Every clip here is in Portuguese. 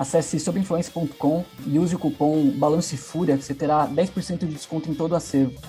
Acesse sobinfluência.com e use o cupom Balance Fúria que você terá 10% de desconto em todo o acervo.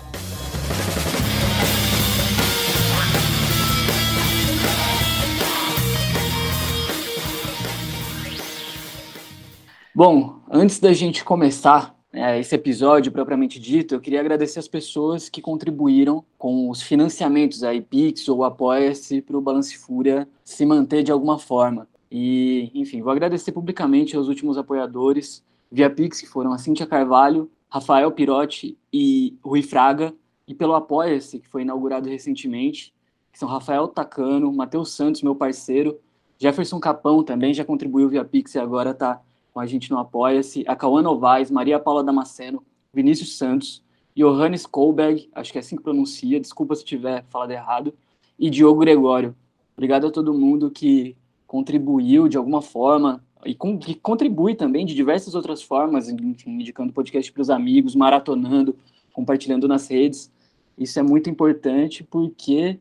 Bom, antes da gente começar é, esse episódio propriamente dito, eu queria agradecer as pessoas que contribuíram com os financiamentos aí, Pix ou Apoia-se para o Balance Fúria se manter de alguma forma. E, enfim, vou agradecer publicamente aos últimos apoiadores via Pix, que foram a Cíntia Carvalho, Rafael Pirotti e Rui Fraga, e pelo Apoia-se, que foi inaugurado recentemente, que são Rafael Tacano, Matheus Santos, meu parceiro, Jefferson Capão também já contribuiu via Pix e agora está com a gente no Apoia-se, a Cauã Novaes, Maria Paula Damasceno, Vinícius Santos, Johannes Kohlberg, acho que é assim que pronuncia, desculpa se tiver falado errado, e Diogo Gregório. Obrigado a todo mundo que contribuiu de alguma forma e com, que contribui também de diversas outras formas, enfim, indicando podcast para os amigos, maratonando, compartilhando nas redes. Isso é muito importante porque,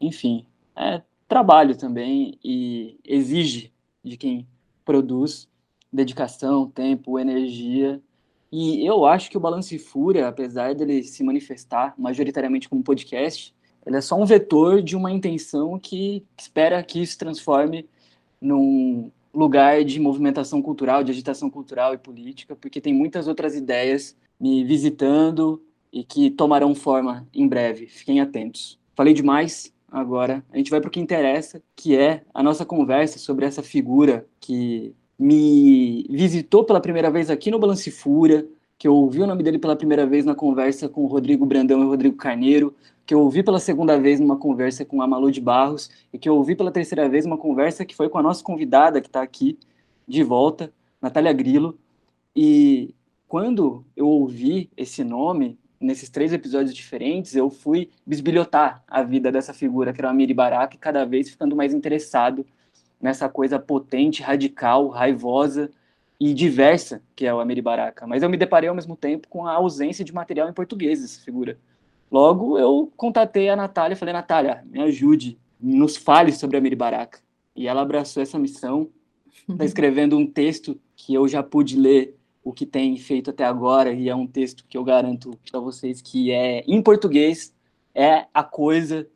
enfim, é trabalho também e exige de quem produz dedicação, tempo, energia. E eu acho que o Balance Fúria, apesar dele se manifestar majoritariamente como podcast, ele é só um vetor de uma intenção que espera que isso transforme num lugar de movimentação cultural, de agitação cultural e política, porque tem muitas outras ideias me visitando e que tomarão forma em breve. Fiquem atentos. Falei demais, agora a gente vai para o que interessa, que é a nossa conversa sobre essa figura que me visitou pela primeira vez aqui no Balance Fúria, que eu ouvi o nome dele pela primeira vez na conversa com o Rodrigo Brandão e o Rodrigo Carneiro, que eu ouvi pela segunda vez numa conversa com a Malu de Barros, e que eu ouvi pela terceira vez uma conversa que foi com a nossa convidada que está aqui de volta, Natália Grilo. E quando eu ouvi esse nome, nesses três episódios diferentes, eu fui bisbilhotar a vida dessa figura, que era a Miri Baraka, cada vez ficando mais interessado nessa coisa potente, radical, raivosa e diversa que é o Amiri Baraka. Mas eu me deparei ao mesmo tempo com a ausência de material em português dessa figura. Logo, eu contatei a Natália e falei, Natália, me ajude, nos fale sobre a Miri Baraka. E ela abraçou essa missão, está escrevendo um texto que eu já pude ler o que tem feito até agora, e é um texto que eu garanto para vocês que é em português, é a coisa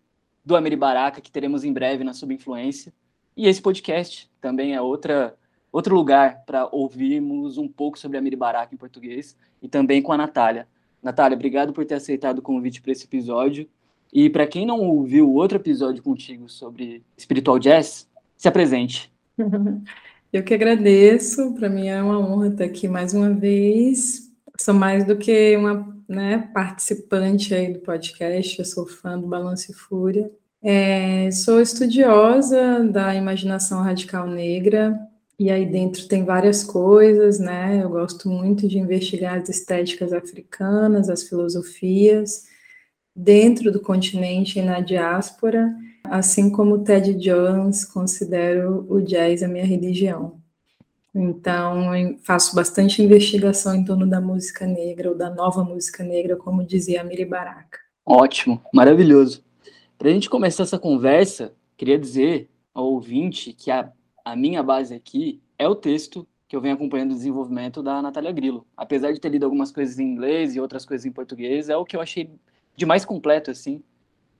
do Amiri Baraka, que teremos em breve na Subinfluência. E esse podcast também é outra, outro lugar para ouvirmos um pouco sobre a Amiri Baraka em português, e também com a Natália. Natália, obrigado por ter aceitado o convite para esse episódio. E para quem não ouviu o outro episódio contigo sobre spiritual jazz, se apresente. Eu que agradeço, para mim é uma honra estar aqui mais uma vez. Sou mais do que uma né, participante aí do podcast, eu sou fã do Balanço e Fúria. É, sou estudiosa da imaginação radical negra, e aí dentro tem várias coisas, né? Eu gosto muito de investigar as estéticas africanas, as filosofias, dentro do continente e na diáspora, assim como Ted Jones, considero o jazz a minha religião. Então, faço bastante investigação em torno da música negra, ou da nova música negra, como dizia a Miri Baraka. Ótimo, maravilhoso. Para a gente começar essa conversa, queria dizer ao ouvinte que a a minha base aqui é o texto que eu venho acompanhando o desenvolvimento da Natália Grillo. Apesar de ter lido algumas coisas em inglês e outras coisas em português, é o que eu achei de mais completo, assim,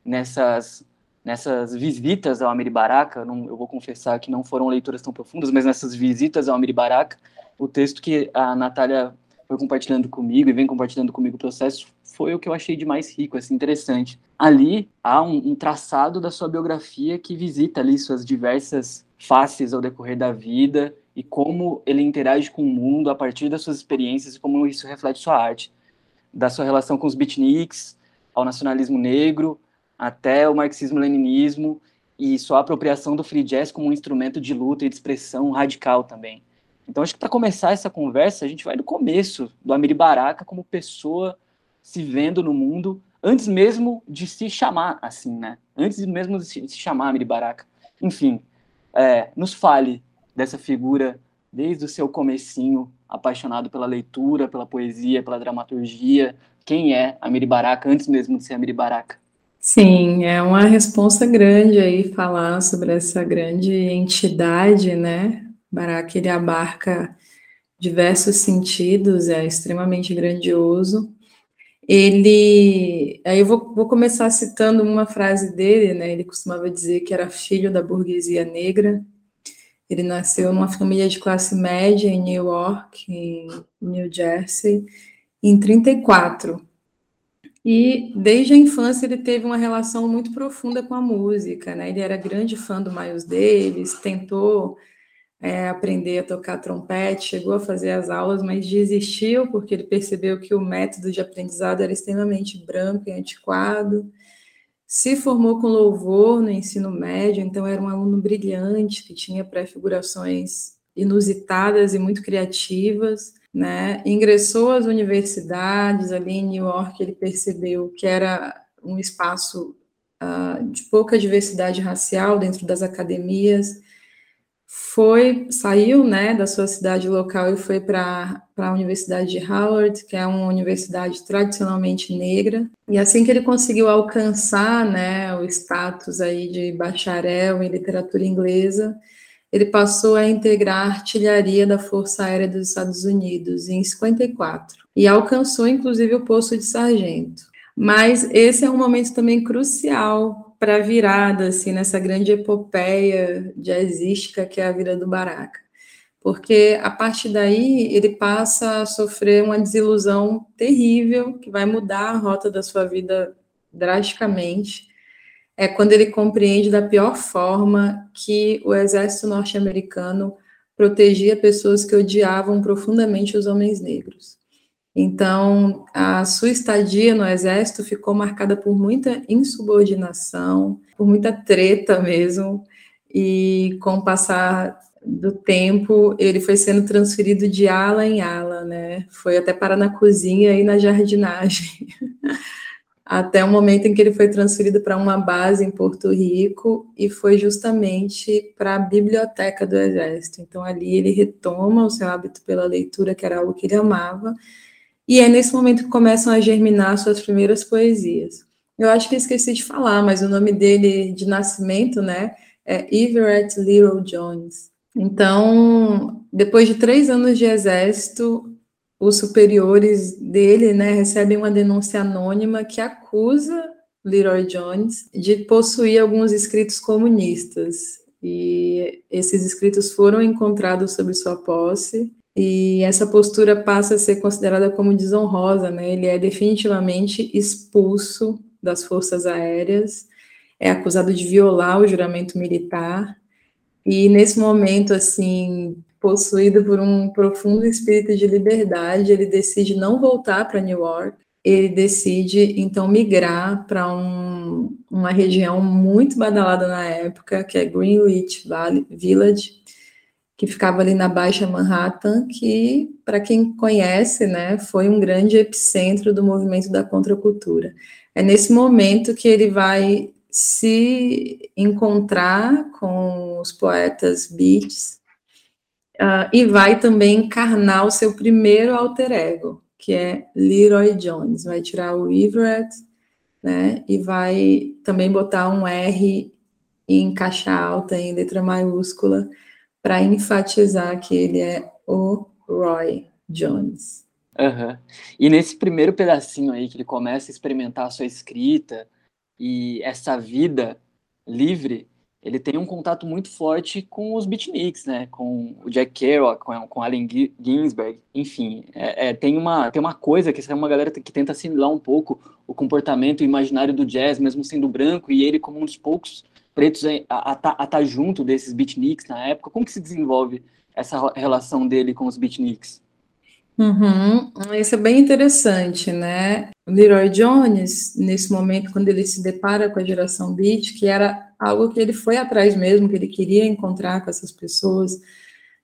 nessas, nessas visitas ao Amiri Baraka. Não, eu vou confessar que não foram leituras tão profundas, mas nessas visitas ao Amiri Baraka, o texto que a Natália foi compartilhando comigo e vem compartilhando comigo o processo foi o que eu achei de mais rico, assim, interessante. Ali há um, um traçado da sua biografia que visita ali suas diversas faces ao decorrer da vida e como ele interage com o mundo a partir das suas experiências e como isso reflete sua arte. Da sua relação com os beatniks, ao nacionalismo negro, até o marxismo-leninismo e sua apropriação do free jazz como um instrumento de luta e de expressão radical também. Então, acho que para começar essa conversa, a gente vai do começo do Amiri Baraka como pessoa se vendo no mundo, antes mesmo de se chamar assim, né? Antes mesmo de se, chamar Amiri Baraka. Enfim, é, nos fale dessa figura desde o seu comecinho, apaixonado pela leitura, pela poesia, pela dramaturgia. Quem é Amiri Baraka antes mesmo de ser Amiri Baraka? Sim, é uma responsa grande aí falar sobre essa grande entidade, né? Baraka, ele abarca diversos sentidos, é extremamente grandioso. Ele, aí eu vou, vou começar citando uma frase dele, né? Ele costumava dizer que era filho da burguesia negra. Ele nasceu numa família de classe média em New York, em New Jersey, em 34. E desde a infância ele teve uma relação muito profunda com a música, né? Ele era grande fã do Miles Davis, tentou é, aprender a tocar trompete, chegou a fazer as aulas, mas desistiu porque ele percebeu que o método de aprendizado era extremamente branco e antiquado. Se formou com louvor no ensino médio, então era um aluno brilhante que tinha pré-figurações inusitadas e muito criativas né? Ingressou às universidades ali em New York, ele percebeu que era um espaço uh, de pouca diversidade racial dentro das academias. Foi, saiu, né, da sua cidade local e foi para a Universidade de Howard, que é uma universidade tradicionalmente negra. E assim que ele conseguiu alcançar, né, o status aí de bacharel em literatura inglesa, ele passou a integrar a artilharia da Força Aérea dos Estados Unidos em 54 e alcançou inclusive o posto de sargento. Mas esse é um momento também crucial para a virada assim nessa grande epopeia jazzística que é a vida do Baraka. Porque a partir daí ele passa a sofrer uma desilusão terrível que vai mudar a rota da sua vida drasticamente é quando ele compreende da pior forma que o exército norte-americano protegia pessoas que odiavam profundamente os homens negros. Então, a sua estadia no exército ficou marcada por muita insubordinação, por muita treta mesmo, e com o passar do tempo, ele foi sendo transferido de ala em ala, né? Foi até parar na cozinha e na jardinagem. até o momento em que ele foi transferido para uma base em Porto Rico e foi justamente para a biblioteca do Exército. Então, ali ele retoma o seu hábito pela leitura, que era algo que ele amava, e é nesse momento que começam a germinar suas primeiras poesias. Eu acho que esqueci de falar, mas o nome dele de nascimento, né, é Everett Little Jones. Então, depois de três anos de exército, os superiores dele, né, recebem uma denúncia anônima que acusa Leroy Jones de possuir alguns escritos comunistas. E esses escritos foram encontrados sob sua posse, e essa postura passa a ser considerada como desonrosa, né? Ele é definitivamente expulso das forças aéreas, é acusado de violar o juramento militar, e nesse momento, assim, possuído por um profundo espírito de liberdade, ele decide não voltar para New York, ele decide então migrar para um, uma região muito badalada na época, que é Greenwich Village, que ficava ali na Baixa Manhattan, que, para quem conhece, né, foi um grande epicentro do movimento da contracultura. É nesse momento que ele vai se encontrar com os poetas beats, Uh, e vai também encarnar o seu primeiro alter ego, que é Leroy Jones. Vai tirar o Everett, né? E vai também botar um R em caixa alta, em letra maiúscula, para enfatizar que ele é o Roy Jones. Uhum. E nesse primeiro pedacinho aí que ele começa a experimentar a sua escrita e essa vida livre, ele tem um contato muito forte com os beatniks, né? Com o Jack Kerouac, com, com Allen Ginsberg, enfim. É, é, tem, uma, tem uma coisa que é uma galera que tenta assimilar um pouco o comportamento imaginário do jazz, mesmo sendo branco, e ele como um dos poucos pretos a estar tá, tá junto desses beatniks na época. Como que se desenvolve essa relação dele com os beatniks? Uhum. Isso é bem interessante, né? O Leroy Jones, nesse momento, quando ele se depara com a geração beat, que era algo que ele foi atrás mesmo, que ele queria encontrar com essas pessoas,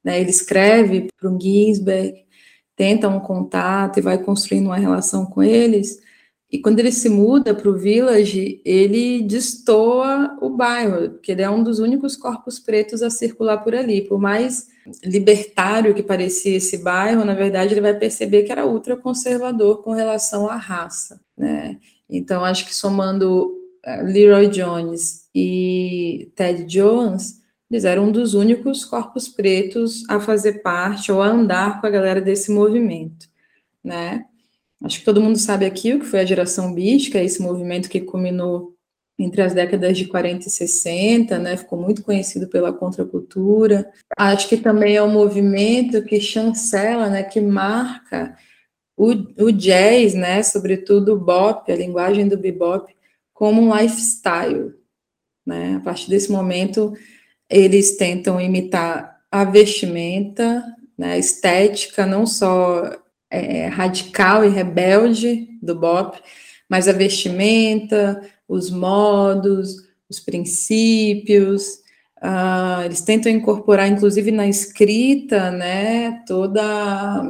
Né? Ele escreve para o Ginsberg, tenta um contato e vai construindo uma relação com eles. E quando ele se muda para o Village, ele destoa o bairro, porque ele é um dos únicos corpos pretos a circular por ali. Por mais libertário que parecia esse bairro, na verdade, ele vai perceber que era ultraconservador com relação à raça. Né? Então, acho que somando uh, Leroy Jones e Ted Jones, eles eram um dos únicos corpos pretos a fazer parte ou a andar com a galera desse movimento, né? Acho que todo mundo sabe aqui o que foi a geração beat, que é esse movimento que culminou entre as décadas de 40 e 60, né? Ficou muito conhecido pela contracultura. Acho que também é um movimento que chancela, né? Que marca o, o jazz, né? Sobretudo o bop, a linguagem do bebop, como um lifestyle, né? A partir desse momento eles tentam imitar a vestimenta, né, a estética, não só é, radical e rebelde do bop, mas a vestimenta, os modos, os princípios. Uh, eles tentam incorporar, inclusive na escrita, né, toda,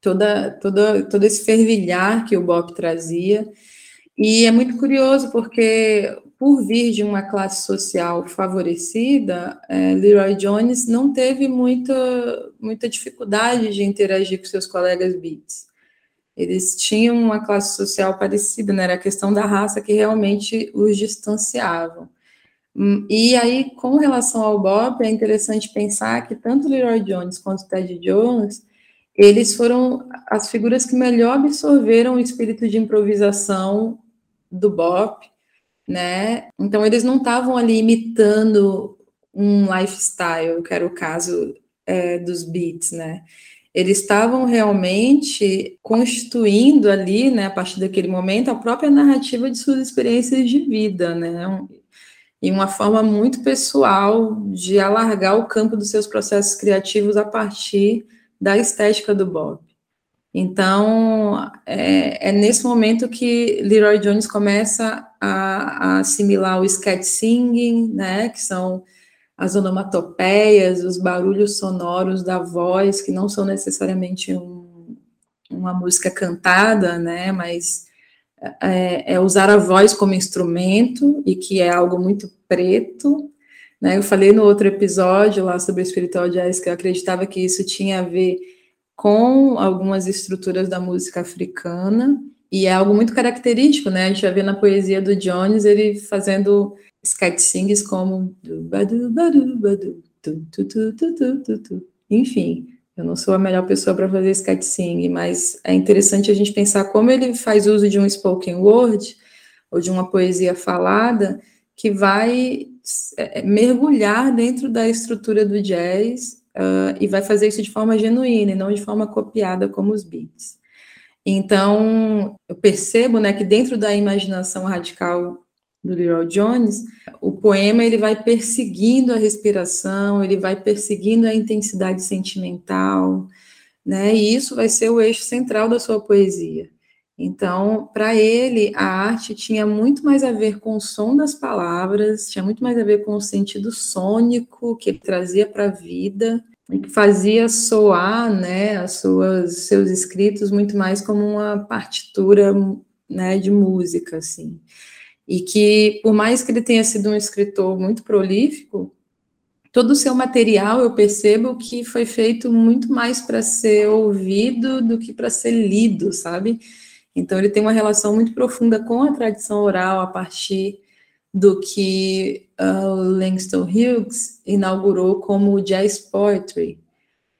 toda, toda, todo esse fervilhar que o bop trazia. E é muito curioso porque por vir de uma classe social favorecida, é, Leroy Jones não teve muita, muita dificuldade de interagir com seus colegas beats. Eles tinham uma classe social parecida, né? era a questão da raça que realmente os distanciavam. Hum, e aí, com relação ao Bob, é interessante pensar que tanto Leroy Jones quanto Ted Jones, eles foram as figuras que melhor absorveram o espírito de improvisação do Bob, né? Então eles não estavam ali imitando um lifestyle, que era o caso é, dos beats, né? Eles estavam realmente constituindo ali, né, a partir daquele momento, a própria narrativa de suas experiências de vida, né? E uma forma muito pessoal de alargar o campo dos seus processos criativos a partir da estética do Bob. Então, é, é, nesse momento que Leroy Jones começa a, a, assimilar o sketch singing, né, que são as onomatopeias, os barulhos sonoros da voz, que não são necessariamente um, uma música cantada, né, mas é, é, usar a voz como instrumento, e que é algo muito preto, né, eu falei no outro episódio lá sobre o spiritual jazz que eu acreditava que isso tinha a ver com algumas estruturas da música africana, e é algo muito característico, né? A gente vai ver na poesia do Jones ele fazendo sings como enfim, eu não sou a melhor pessoa para fazer sing, mas é interessante a gente pensar como ele faz uso de um spoken word ou de uma poesia falada que vai é, mergulhar dentro da estrutura do jazz uh, e vai fazer isso de forma genuína e não de forma copiada como os beats. Então, eu percebo né, que dentro da imaginação radical do Leroy Jones, o poema ele vai perseguindo a respiração, ele vai perseguindo a intensidade sentimental, né? E isso vai ser o eixo central da sua poesia. Então, para ele, a arte tinha muito mais a ver com o som das palavras, tinha muito mais a ver com o sentido sônico que ele trazia para a vida, e que fazia soar né, as suas, seus escritos muito mais como uma partitura né, de música. Assim. E que, por mais que ele tenha sido um escritor muito prolífico, todo o seu material eu percebo que foi feito muito mais para ser ouvido do que para ser lido, sabe? Então, ele tem uma relação muito profunda com a tradição oral a partir do que uh, Langston Hughes inaugurou como jazz poetry,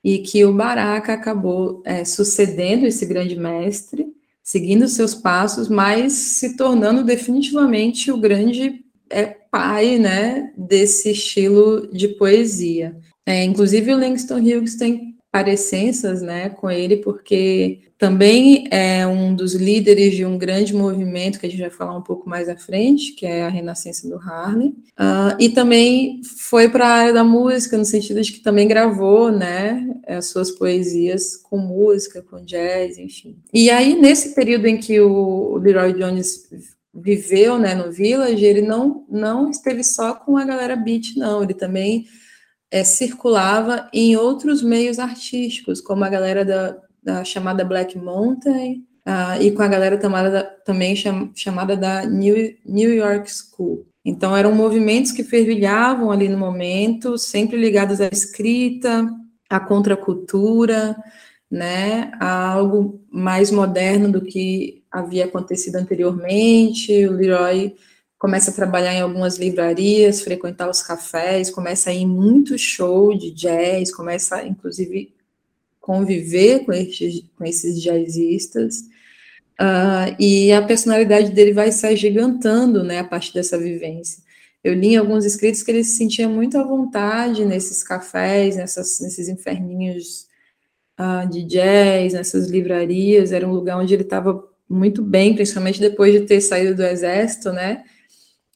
e que o Baraka acabou é, sucedendo esse grande mestre, seguindo seus passos, mas se tornando definitivamente o grande é, pai né, desse estilo de poesia. É, inclusive, o Langston Hughes tem parecenças né, com ele, porque também é um dos líderes de um grande movimento que a gente vai falar um pouco mais à frente, que é a Renascença do Harlem, uh, e também foi para a área da música, no sentido de que também gravou né, as suas poesias com música, com jazz, enfim. E aí, nesse período em que o Leroy Jones viveu né, no Village, ele não, não esteve só com a galera beat, não, ele também é, circulava em outros meios artísticos, como a galera da, da chamada Black Mountain, uh, e com a galera também cham, chamada da New, New York School. Então, eram movimentos que fervilhavam ali no momento, sempre ligados à escrita, à contracultura, né, a algo mais moderno do que havia acontecido anteriormente. O Leroy começa a trabalhar em algumas livrarias, frequentar os cafés, começa a ir muito show de jazz, começa, inclusive, conviver com esses, com esses jazzistas. Uh, e a personalidade dele vai se agigantando, né, a partir dessa vivência. Eu li em alguns escritos que ele se sentia muito à vontade nesses cafés, nessas, nesses inferninhos uh, de jazz, nessas livrarias, era um lugar onde ele estava muito bem, principalmente depois de ter saído do exército, né,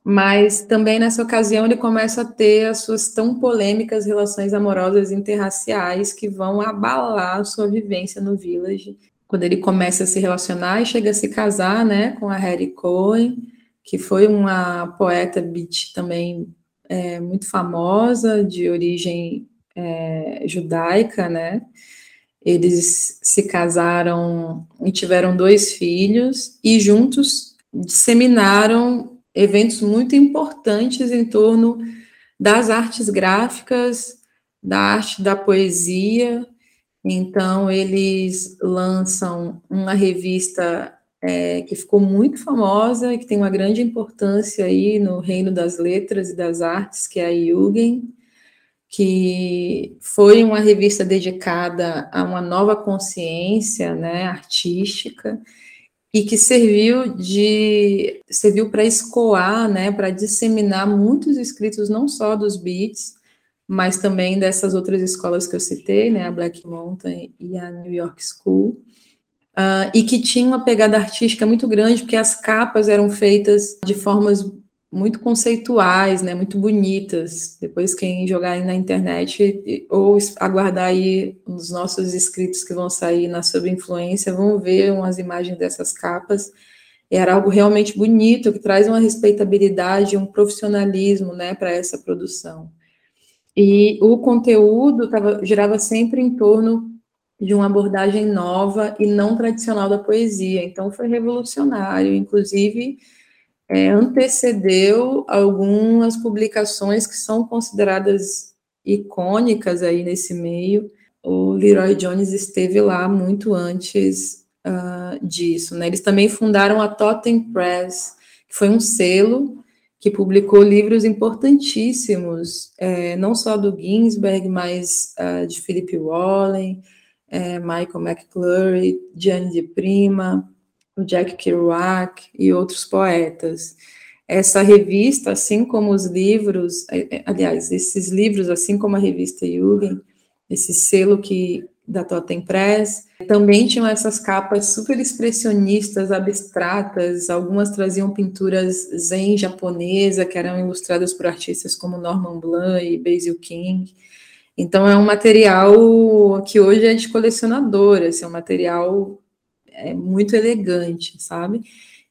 mas também nessa ocasião ele começa a ter as suas tão polêmicas relações amorosas interraciais que vão abalar sua vivência no Village. Quando ele começa a se relacionar e chega a se casar, né, com a Harry Cohen, que foi uma poeta beat também é, muito famosa, de origem é, judaica, né, eles se casaram e tiveram dois filhos, e juntos disseminaram eventos muito importantes em torno das artes gráficas, da arte da poesia, então, eles lançam uma revista é, que ficou muito famosa que tem uma grande importância aí no reino das letras e das artes, que é a Jugend, que foi uma revista dedicada a uma nova consciência né, artística e que serviu de serviu para escoar, né, para disseminar muitos escritos não só dos beats, mas também dessas outras escolas que eu citei, né, a Black Mountain e a New York School, uh, e que tinha uma pegada artística muito grande, porque as capas eram feitas de formas muito conceituais, né, muito bonitas. Depois quem jogar aí na internet ou aguardar aí os nossos escritos que vão sair na Sob Influência, vão ver umas imagens dessas capas. Era algo realmente bonito, que traz uma respeitabilidade, um profissionalismo, né, para essa produção. E o conteúdo tava, girava sempre em torno de uma abordagem nova e não tradicional da poesia. Então, foi revolucionário, inclusive é, antecedeu algumas publicações que são consideradas icônicas aí nesse meio. O Leroy Jones esteve lá muito antes uh, disso. Né? Eles também fundaram a Totem Press, que foi um selo que publicou livros importantíssimos, é, não só do Ginsberg, mas uh, de Philip Wallen, é, Michael McClure, Gianni de Prima, o Jack Kerouac e outros poetas. Essa revista, assim como os livros, é, é, aliás, esses livros, assim como a revista Jugend, esse selo que da Totem Press. Também tinham essas capas super expressionistas, abstratas, algumas traziam pinturas zen japonesa, que eram ilustradas por artistas como Norman Blanc e Basil King. Então é um material que hoje é de colecionador, assim, é um material é, muito elegante, sabe?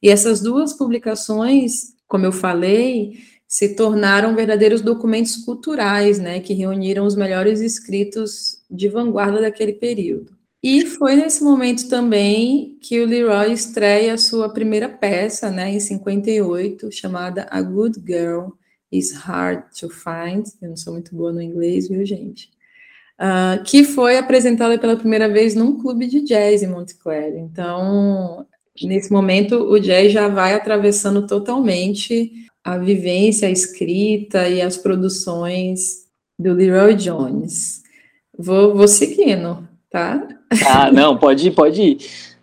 E essas duas publicações, como eu falei, se tornaram verdadeiros documentos culturais, né, que reuniram os melhores escritos de vanguarda daquele período. E foi nesse momento também que o Leroy estreia a sua primeira peça, né, em 58, chamada A Good Girl is Hard to Find. Eu não sou muito boa no inglês, viu, gente? Uh, que foi apresentada pela primeira vez num clube de jazz em Montclair. Então, nesse momento, o jazz já vai atravessando totalmente a vivência, a escrita e as produções do Leroy Jones. Vou, vou seguindo, tá? Ah, não, pode ir, pode ir.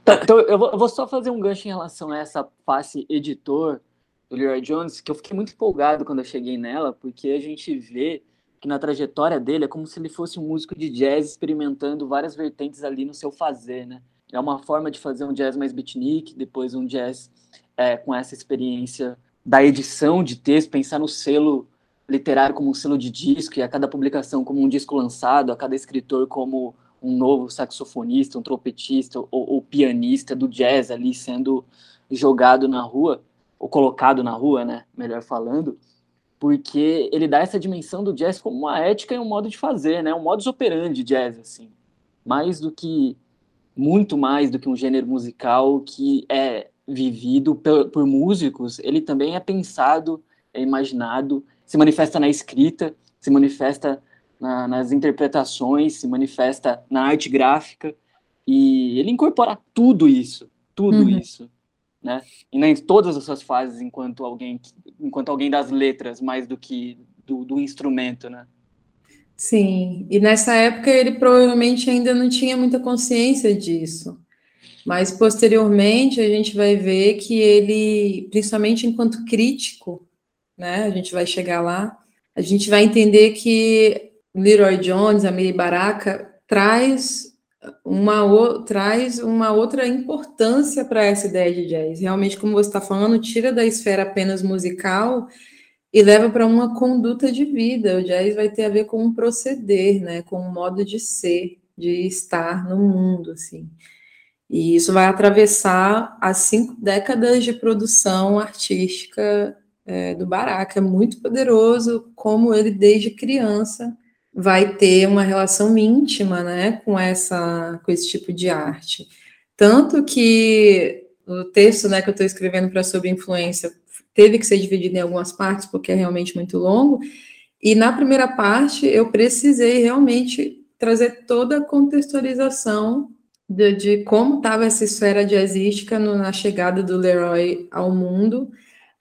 Tá, então, eu vou, eu vou, só fazer um gancho em relação a essa face editor do Leroy Jones, que eu fiquei muito empolgado quando eu cheguei nela, porque a gente vê que na trajetória dele é como se ele fosse um músico de jazz experimentando várias vertentes ali no seu fazer, né? É uma forma de fazer um jazz mais beatnik, depois um jazz é, com essa experiência da edição de texto, pensar no selo literário como um selo de disco e a cada publicação como um disco lançado, a cada escritor como um novo saxofonista, um trompetista ou, ou pianista do jazz ali sendo jogado na rua ou colocado na rua, né, melhor falando. Porque ele dá essa dimensão do jazz como uma ética e um modo de fazer, né? Um modus operandi jazz, assim. Mais do que, muito mais do que um gênero musical que é vivido por, por músicos, ele também é pensado, é imaginado, se manifesta na escrita, se manifesta na, nas interpretações, se manifesta na arte gráfica, e ele incorpora tudo isso, tudo uhum. isso, né? E em todas as suas fases, enquanto alguém, enquanto alguém das letras, mais do que do, do instrumento, né? Sim, e nessa época ele provavelmente ainda não tinha muita consciência disso. Mas posteriormente a gente vai ver que ele, principalmente enquanto crítico, né? A gente vai chegar lá, a gente vai entender que Leroy Jones, a Miri Baraka, traz uma, traz uma outra importância para essa ideia de jazz. Realmente, como você está falando, tira da esfera apenas musical e leva para uma conduta de vida. O jazz vai ter a ver com um proceder, né, com um modo de ser, de estar no mundo, assim. E isso vai atravessar as cinco décadas de produção artística é, do Baraka. É muito poderoso como ele, desde criança, vai ter uma relação íntima, né, com essa, com esse tipo de arte. Tanto que o texto, né, que eu estou escrevendo para sobre influência teve que ser dividido em algumas partes porque é realmente muito longo. E na primeira parte eu precisei realmente trazer toda a contextualização de, de como estava essa esfera jazzística no, na chegada do Leroy ao mundo,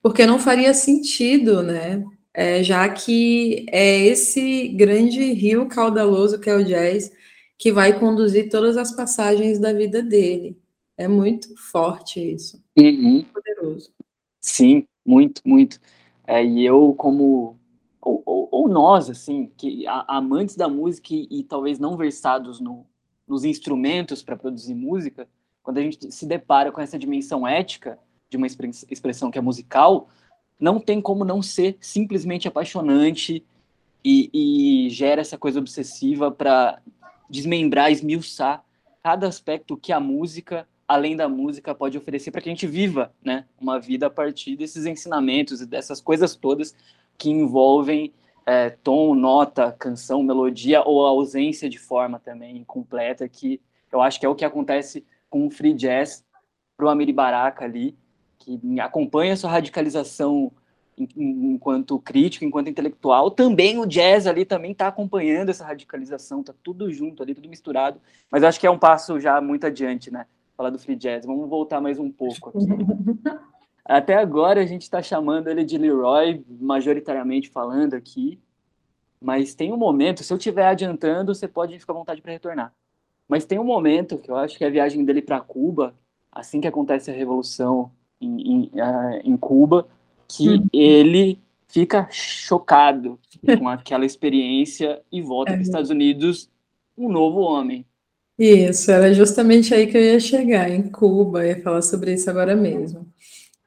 porque não faria sentido, né, é, já que é esse grande rio caudaloso que é o jazz que vai conduzir todas as passagens da vida dele. É muito forte isso. Uhum. Poderoso. Sim, muito, muito. É, e eu, como. Ou, ou, ou, nós, assim, que amantes da música e, e talvez não versados no, nos instrumentos para produzir música, quando a gente se depara com essa dimensão ética de uma expressão que é musical, não tem como não ser simplesmente apaixonante e, e gera essa coisa obsessiva para desmembrar, esmiuçar cada aspecto que a música, além da música, pode oferecer para que a gente viva né, uma vida a partir desses ensinamentos e dessas coisas todas que envolvem é, tom, nota, canção, melodia ou a ausência de forma também completa, que eu acho que é o que acontece com o free jazz para o Amiri Baraka ali, que acompanha a sua radicalização enquanto crítico, enquanto intelectual, também o jazz ali também está acompanhando essa radicalização, está tudo junto ali, tudo misturado, mas acho que é um passo já muito adiante, né? Falar do free jazz. Vamos voltar mais um pouco aqui. Até agora a gente está chamando ele de Leroy, majoritariamente falando aqui, mas tem um momento, se eu estiver adiantando, você pode ficar à vontade para retornar. Mas tem um momento que eu acho que é a viagem dele para Cuba, assim que acontece a revolução em, em, uh, em Cuba, que uhum. ele fica chocado com aquela experiência e volta é. para os Estados Unidos um novo homem. Isso, era justamente aí que eu ia chegar, em Cuba, ia falar sobre isso agora mesmo.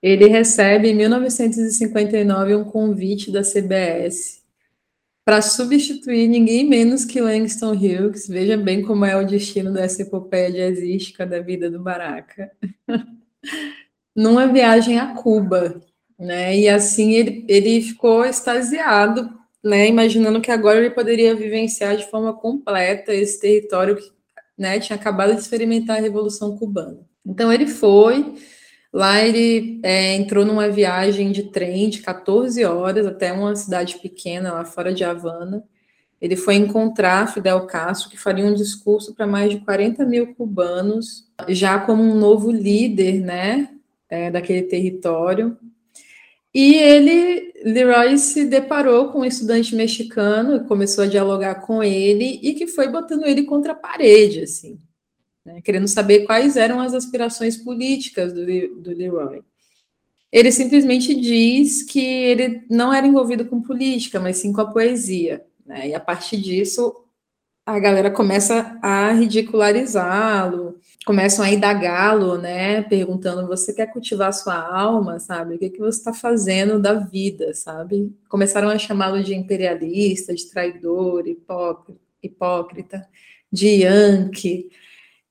Ele recebe em 1959 um convite da CBS para substituir ninguém menos que Langston Hughes. Veja bem como é o destino dessa epopeia jazzística da vida do Baraka. numa viagem a Cuba, né? E assim ele, ele ficou extasiado, né? Imaginando que agora ele poderia vivenciar de forma completa esse território que né, tinha acabado de experimentar a Revolução Cubana. Então ele foi, lá ele é, entrou numa viagem de trem de 14 horas até uma cidade pequena lá fora de Havana. Ele foi encontrar Fidel Castro, que faria um discurso para mais de 40 mil cubanos, já como um novo líder, né, é, daquele território. E ele, Leroy, se deparou com um estudante mexicano, começou a dialogar com ele e que foi botando ele contra a parede, assim, né, querendo saber quais eram as aspirações políticas do, do Leroy. Ele simplesmente diz que ele não era envolvido com política, mas sim com a poesia. Né, e a partir disso, a galera começa a ridicularizá-lo, começam a indagá-lo, né, perguntando, você quer cultivar sua alma, sabe? O que, que você está fazendo da vida, sabe? Começaram a chamá-lo de imperialista, de traidor, hipócrita, de yankee,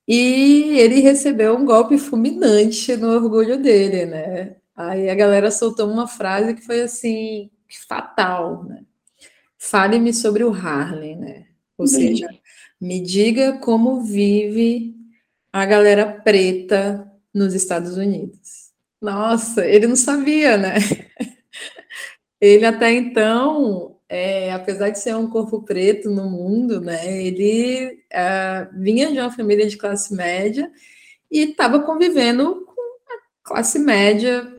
e ele recebeu um golpe fulminante no orgulho dele, né? Aí a galera soltou uma frase que foi assim, fatal, né? Fale-me sobre o Harlem, né? Ou seja, me diga como vive a galera preta nos Estados Unidos. Nossa, ele não sabia, né? Ele até então, é, apesar de ser um corpo preto no mundo, né? Ele é, vinha de uma família de classe média e estava convivendo com a classe média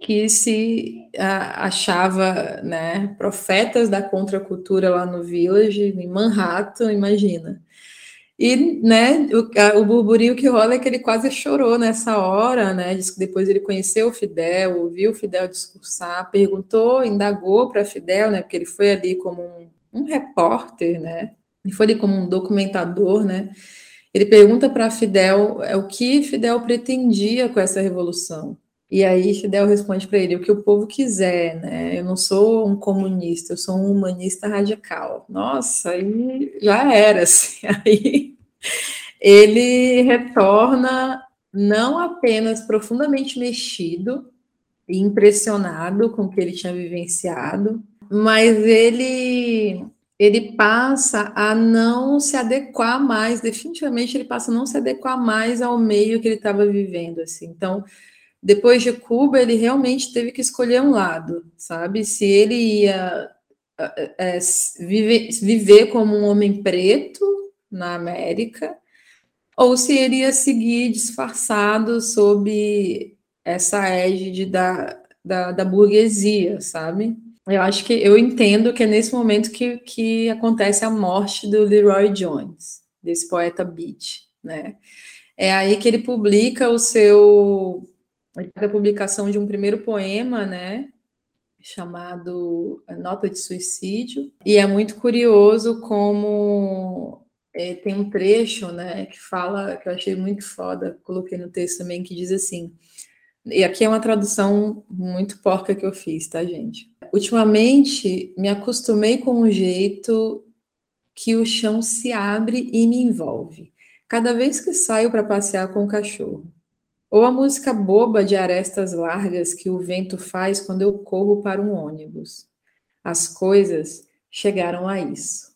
que se achava né, profetas da contracultura lá no Village, em Manhattan, imagina. E né, o, o burburinho que rola é que ele quase chorou nessa hora, né? Diz que depois ele conheceu o Fidel, ouviu o Fidel discursar, perguntou, indagou para Fidel, né? Porque ele foi ali como um, um repórter, né? Ele foi ali como um documentador, né? Ele pergunta para Fidel é, o que Fidel pretendia com essa revolução. E aí Fidel responde para ele o que o povo quiser, né? Eu não sou um comunista, eu sou um humanista radical. Nossa, aí já era, assim. Aí ele retorna não apenas profundamente mexido e impressionado com o que ele tinha vivenciado, mas ele ele passa a não se adequar mais, definitivamente ele passa a não se adequar mais ao meio que ele estava vivendo, assim. Então, depois de Cuba, ele realmente teve que escolher um lado, sabe? Se ele ia é, viver, viver como um homem preto na América, ou se ele ia seguir disfarçado sob essa égide da, da, da burguesia, sabe? Eu acho que eu entendo que é nesse momento que, que acontece a morte do Leroy Jones, desse poeta beat, né? É aí que ele publica o seu a publicação de um primeiro poema, né, chamado Nota de Suicídio, e é muito curioso como é, tem um trecho, né, que fala, que eu achei muito foda, coloquei no texto também, que diz assim, e aqui é uma tradução muito porca que eu fiz, tá, gente? Ultimamente, me acostumei com o jeito que o chão se abre e me envolve. Cada vez que saio para passear com o cachorro. Ou a música boba de arestas largas que o vento faz quando eu corro para um ônibus. As coisas chegaram a isso.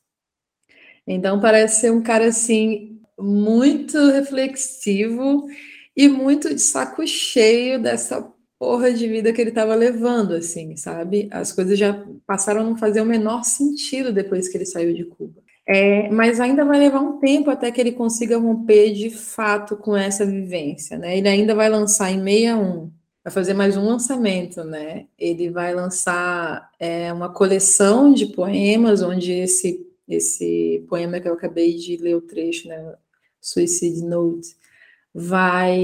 Então parece ser um cara assim muito reflexivo e muito de saco cheio dessa porra de vida que ele estava levando, assim, sabe? As coisas já passaram a não fazer o menor sentido depois que ele saiu de Cuba. É, mas ainda vai levar um tempo até que ele consiga romper de fato com essa vivência, né? Ele ainda vai lançar em 61, vai fazer mais um lançamento, né? Ele vai lançar é, uma coleção de poemas, onde esse, esse poema que eu acabei de ler o trecho, né? Suicide Note, vai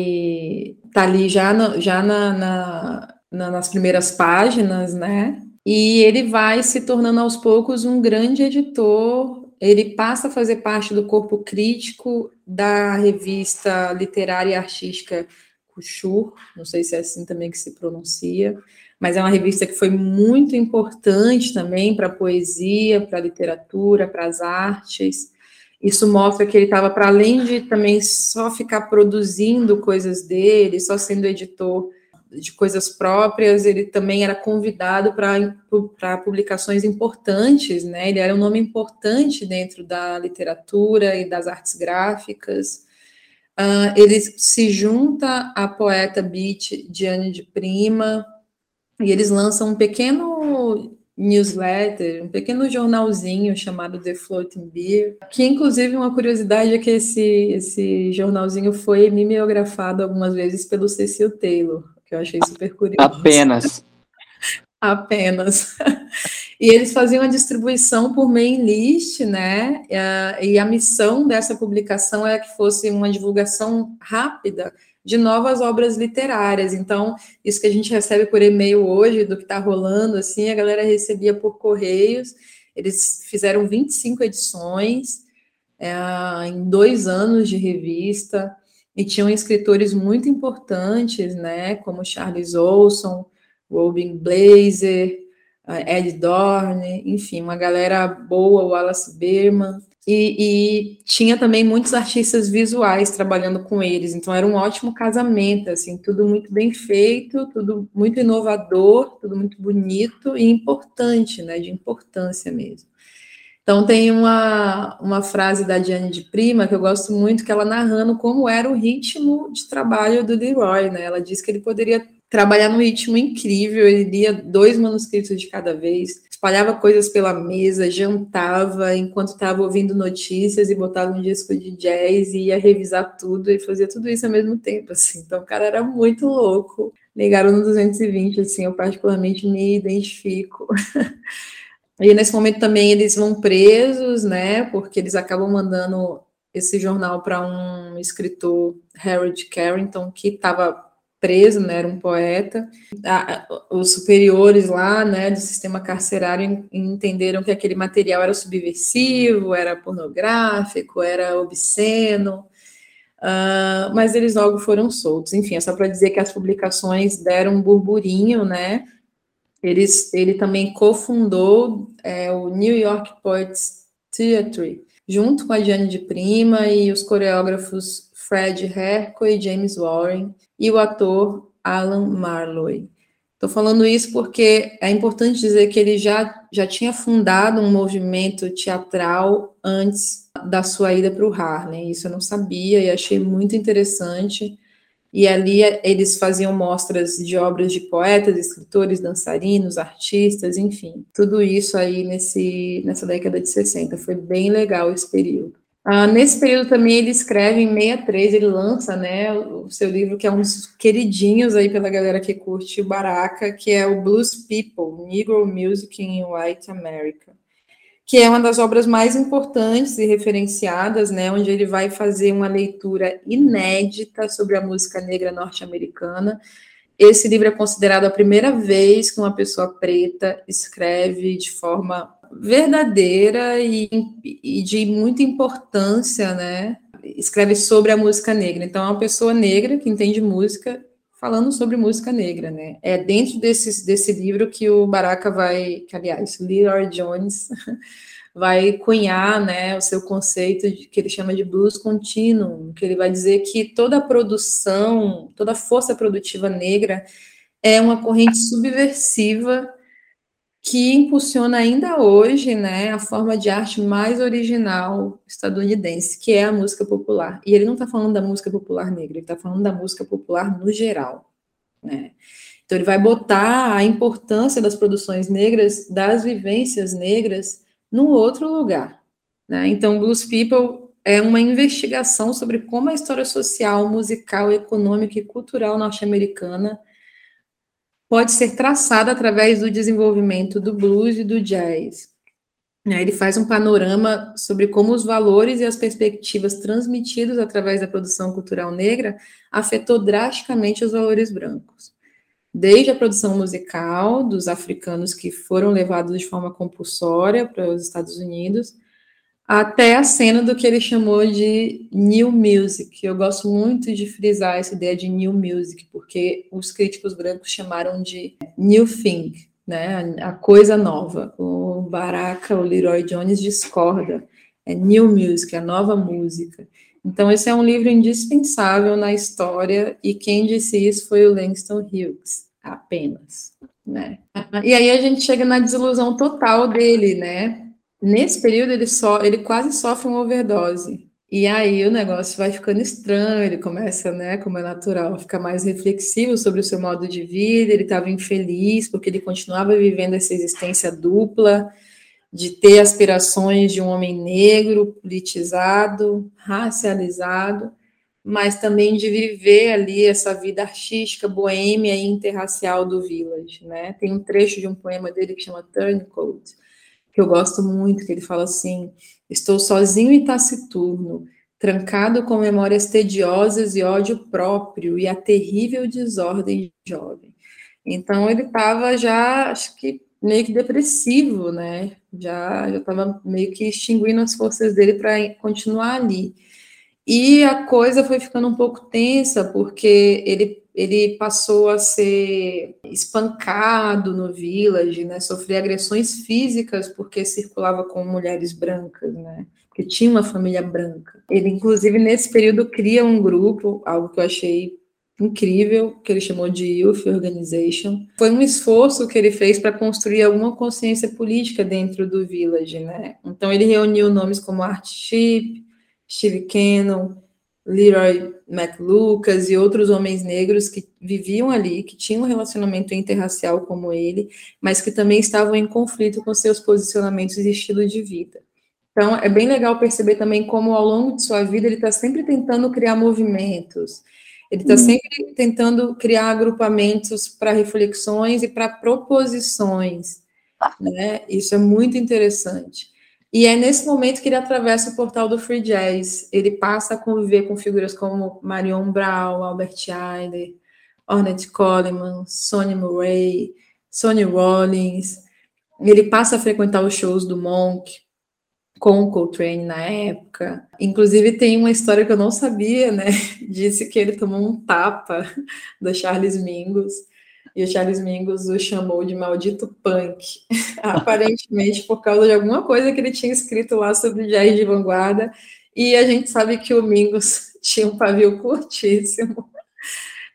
estar tá ali já, no, já na, na, na, nas primeiras páginas, né? E ele vai se tornando aos poucos um grande editor ele passa a fazer parte do corpo crítico da revista literária e artística Couture, não sei se é assim também que se pronuncia, mas é uma revista que foi muito importante também para a poesia, para a literatura, para as artes. Isso mostra que ele estava para além de também só ficar produzindo coisas dele, só sendo editor de coisas próprias, ele também era convidado para publicações importantes, né? Ele era um nome importante dentro da literatura e das artes gráficas. Uh, ele se junta à poeta beat Diane de Prima, e eles lançam um pequeno newsletter, um pequeno jornalzinho chamado The Floating Beer, que inclusive uma curiosidade é que esse, esse jornalzinho foi mimeografado algumas vezes pelo Cecil Taylor, eu achei super curioso. Apenas. Apenas. E eles faziam a distribuição por main list, né? E a missão dessa publicação era que fosse uma divulgação rápida de novas obras literárias. Então, isso que a gente recebe por e-mail hoje, do que está rolando, assim, a galera recebia por correios. Eles fizeram 25 edições é, em dois anos de revista e tinham escritores muito importantes, né, como Charles Olson, Robin Blazer, Ed Dorn, enfim, uma galera boa, Wallace Berman, e, e, tinha também muitos artistas visuais trabalhando com eles, então era um ótimo casamento, assim, tudo muito bem feito, tudo muito inovador, tudo muito bonito e importante, né, de importância mesmo. Então tem uma, uma frase da Diane de Prima que eu gosto muito, que ela narrando como era o ritmo de trabalho do Leroy, né, ela diz que ele poderia trabalhar num ritmo incrível, ele lia dois manuscritos de cada vez, espalhava coisas pela mesa, jantava enquanto estava ouvindo notícias e botava um disco de jazz e ia revisar tudo e fazia tudo isso ao mesmo tempo, assim. Então o cara era muito louco. Ligaram no 220, assim, eu particularmente me identifico. e nesse momento também eles vão presos, né, porque eles acabam mandando esse jornal para um escritor, Harold Carrington, que estava preso, né, era um poeta. Os superiores lá, né, do sistema carcerário entenderam que aquele material era subversivo, era pornográfico, era obsceno, uh, mas eles logo foram soltos. Enfim, é só para dizer que as publicações deram um burburinho, né, eles, ele também cofundou é, o New York Poets Theatre, junto com a Jane de Prima e os coreógrafos Fred Herco e James Warren, e o ator Alan Marlowe. Estou falando isso porque é importante dizer que ele já, já tinha fundado um movimento teatral antes da sua ida para o Harlem. Isso eu não sabia e achei muito interessante. E ali eles faziam mostras de obras de poetas, escritores, dançarinos, artistas, enfim, tudo isso aí nesse, nessa década de 60. Foi bem legal esse período. Ah, nesse período também ele escreve em 63, ele lança né, o seu livro, que é um dos queridinhos aí pela galera que curte o Baraka, que é o Blues People, Negro Music in White America, que é uma das obras mais importantes e referenciadas, né, onde ele vai fazer uma leitura inédita sobre a música negra norte-americana. Esse livro é considerado a primeira vez que uma pessoa preta escreve de forma verdadeira e, e, de muita importância, né? Escreve sobre a música negra. Então, é uma pessoa negra que entende música falando sobre música negra, né? É dentro desse, desse livro que o Baraka vai, que aliás, Leroy Jones vai cunhar, né, o seu conceito de, que ele chama de blues contínuo, que ele vai dizer que toda produção, toda força produtiva negra é uma corrente subversiva que impulsiona ainda hoje né, a forma de arte mais original estadunidense, que é a música popular. E ele não está falando da música popular negra, ele está falando da música popular no geral. Né? Então, ele vai botar a importância das produções negras, das vivências negras, num outro lugar. Né? Então, Blues People é uma investigação sobre como a história social, musical, econômica e cultural norte-americana pode ser traçada através do desenvolvimento do blues e do jazz. Né, ele faz um panorama sobre como os valores e as perspectivas transmitidos através da produção cultural negra afetou drasticamente os valores brancos. Desde a produção musical dos africanos que foram levados de forma compulsória para os Estados Unidos, até a cena do que ele chamou de new music. Eu gosto muito de frisar essa ideia de new music, porque os críticos brancos chamaram de new thing, né? A coisa nova. O Baraka, o Leroy Jones discorda. É new music, a nova música. Então, esse é um livro indispensável na história, e quem disse isso foi o Langston Hughes, apenas. Né? E aí a gente chega na desilusão total dele, né? Nesse período, ele, só, ele quase sofre uma overdose. E aí o negócio vai ficando estranho, ele começa, né, como é natural, a ficar mais reflexivo sobre o seu modo de vida, ele estava infeliz porque ele continuava vivendo essa existência dupla, de ter aspirações de um homem negro, politizado, racializado, mas também de viver ali essa vida artística, boêmia e interracial do Village, né? Tem um trecho de um poema dele que chama Turncoat, que eu gosto muito, que ele fala assim: estou sozinho e taciturno, trancado com memórias tediosas e ódio próprio e a terrível desordem jovem. Então ele estava já, acho que meio que depressivo, né? Já já estava meio que extinguindo as forças dele para continuar ali. E a coisa foi ficando um pouco tensa, porque ele ele passou a ser espancado no village, né? Sofrer agressões físicas porque circulava com mulheres brancas, né? Porque tinha uma família branca. Ele, inclusive, nesse período, cria um grupo, algo que eu achei incrível, que ele chamou de Youth Organization. Foi um esforço que ele fez para construir alguma consciência política dentro do Village, né? Então ele reuniu nomes como Art Chip, Steve Cannon, Leroy McLucas e outros homens negros que viviam ali, que tinham um relacionamento interracial como ele, mas que também estavam em conflito com seus posicionamentos e estilo de vida. Então, é bem legal perceber também como, ao longo de sua vida, ele está sempre tentando criar movimentos, ele está hum. sempre tentando criar agrupamentos para reflexões e para proposições. Né? Isso é muito interessante. E é nesse momento que ele atravessa o portal do Free Jazz. Ele passa a conviver com figuras como Marion Brown, Albert Eiler, Ornette Coleman, Sonny Murray, Sonny Rollins. Ele passa a frequentar os shows do Monk, com o Coltrane na época. Inclusive, tem uma história que eu não sabia, né? Disse que ele tomou um tapa do Charles Mingus, e o Charles Mingus o chamou de maldito punk, aparentemente por causa de alguma coisa que ele tinha escrito lá sobre jazz de vanguarda, e a gente sabe que o Mingus tinha um pavio curtíssimo,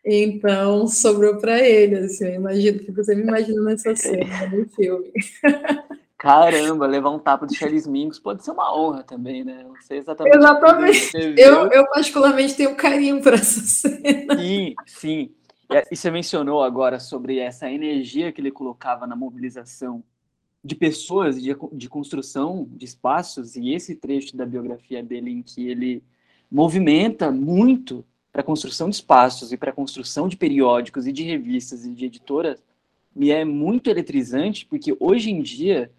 então sobrou para ele, assim, eu imagino que você me imagina nessa cena no filme. Caramba, levar um tapa do Charles Mingus pode ser uma honra também, né? Não sei exatamente. Exatamente. Eu, eu, particularmente, tenho carinho por essa cena. Sim, sim. E você mencionou agora sobre essa energia que ele colocava na mobilização de pessoas, de, de construção de espaços, e esse trecho da biografia dele em que ele movimenta muito para a construção de espaços e para a construção de periódicos e de revistas e de editoras, me é muito eletrizante, porque hoje em dia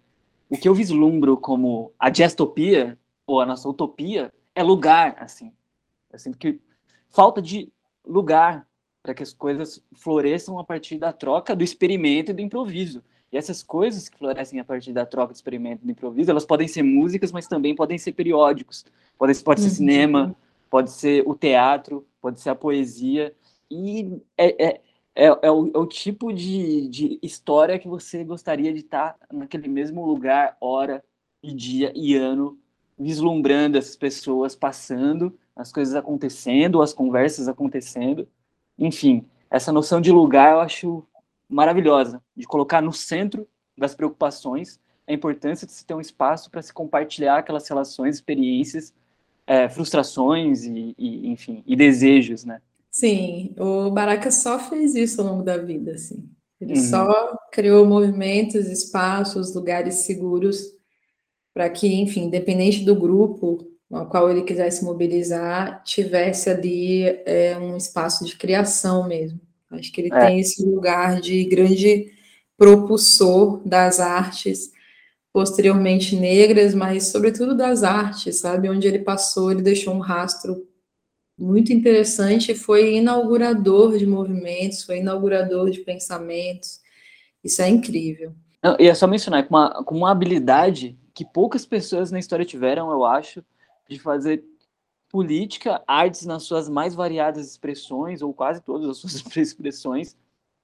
o que eu vislumbro como a diastopia, ou a nossa utopia, é lugar, assim. Eu sinto que falta de lugar para que as coisas floresçam a partir da troca, do experimento e do improviso. E essas coisas que florescem a partir da troca, do experimento e do improviso, elas podem ser músicas, mas também podem ser periódicos. Pode, pode ser uhum. cinema, pode ser o teatro, pode ser a poesia. E é, é é, é, o, é o tipo de, de história que você gostaria de estar naquele mesmo lugar, hora e dia e ano, vislumbrando essas pessoas passando, as coisas acontecendo, as conversas acontecendo. Enfim, essa noção de lugar eu acho maravilhosa, de colocar no centro das preocupações a importância de se ter um espaço para se compartilhar aquelas relações, experiências, é, frustrações e, e, enfim, e desejos, né? Sim, o Baraka só fez isso ao longo da vida, assim. Ele uhum. só criou movimentos, espaços, lugares seguros para que, enfim, independente do grupo ao qual ele quisesse mobilizar, tivesse ali é, um espaço de criação mesmo. Acho que ele é. tem esse lugar de grande propulsor das artes, posteriormente negras, mas sobretudo das artes, sabe? Onde ele passou, ele deixou um rastro muito interessante, foi inaugurador de movimentos, foi inaugurador de pensamentos. Isso é incrível. Não, e é só mencionar, com uma, com uma habilidade que poucas pessoas na história tiveram, eu acho, de fazer política, artes nas suas mais variadas expressões, ou quase todas as suas expressões,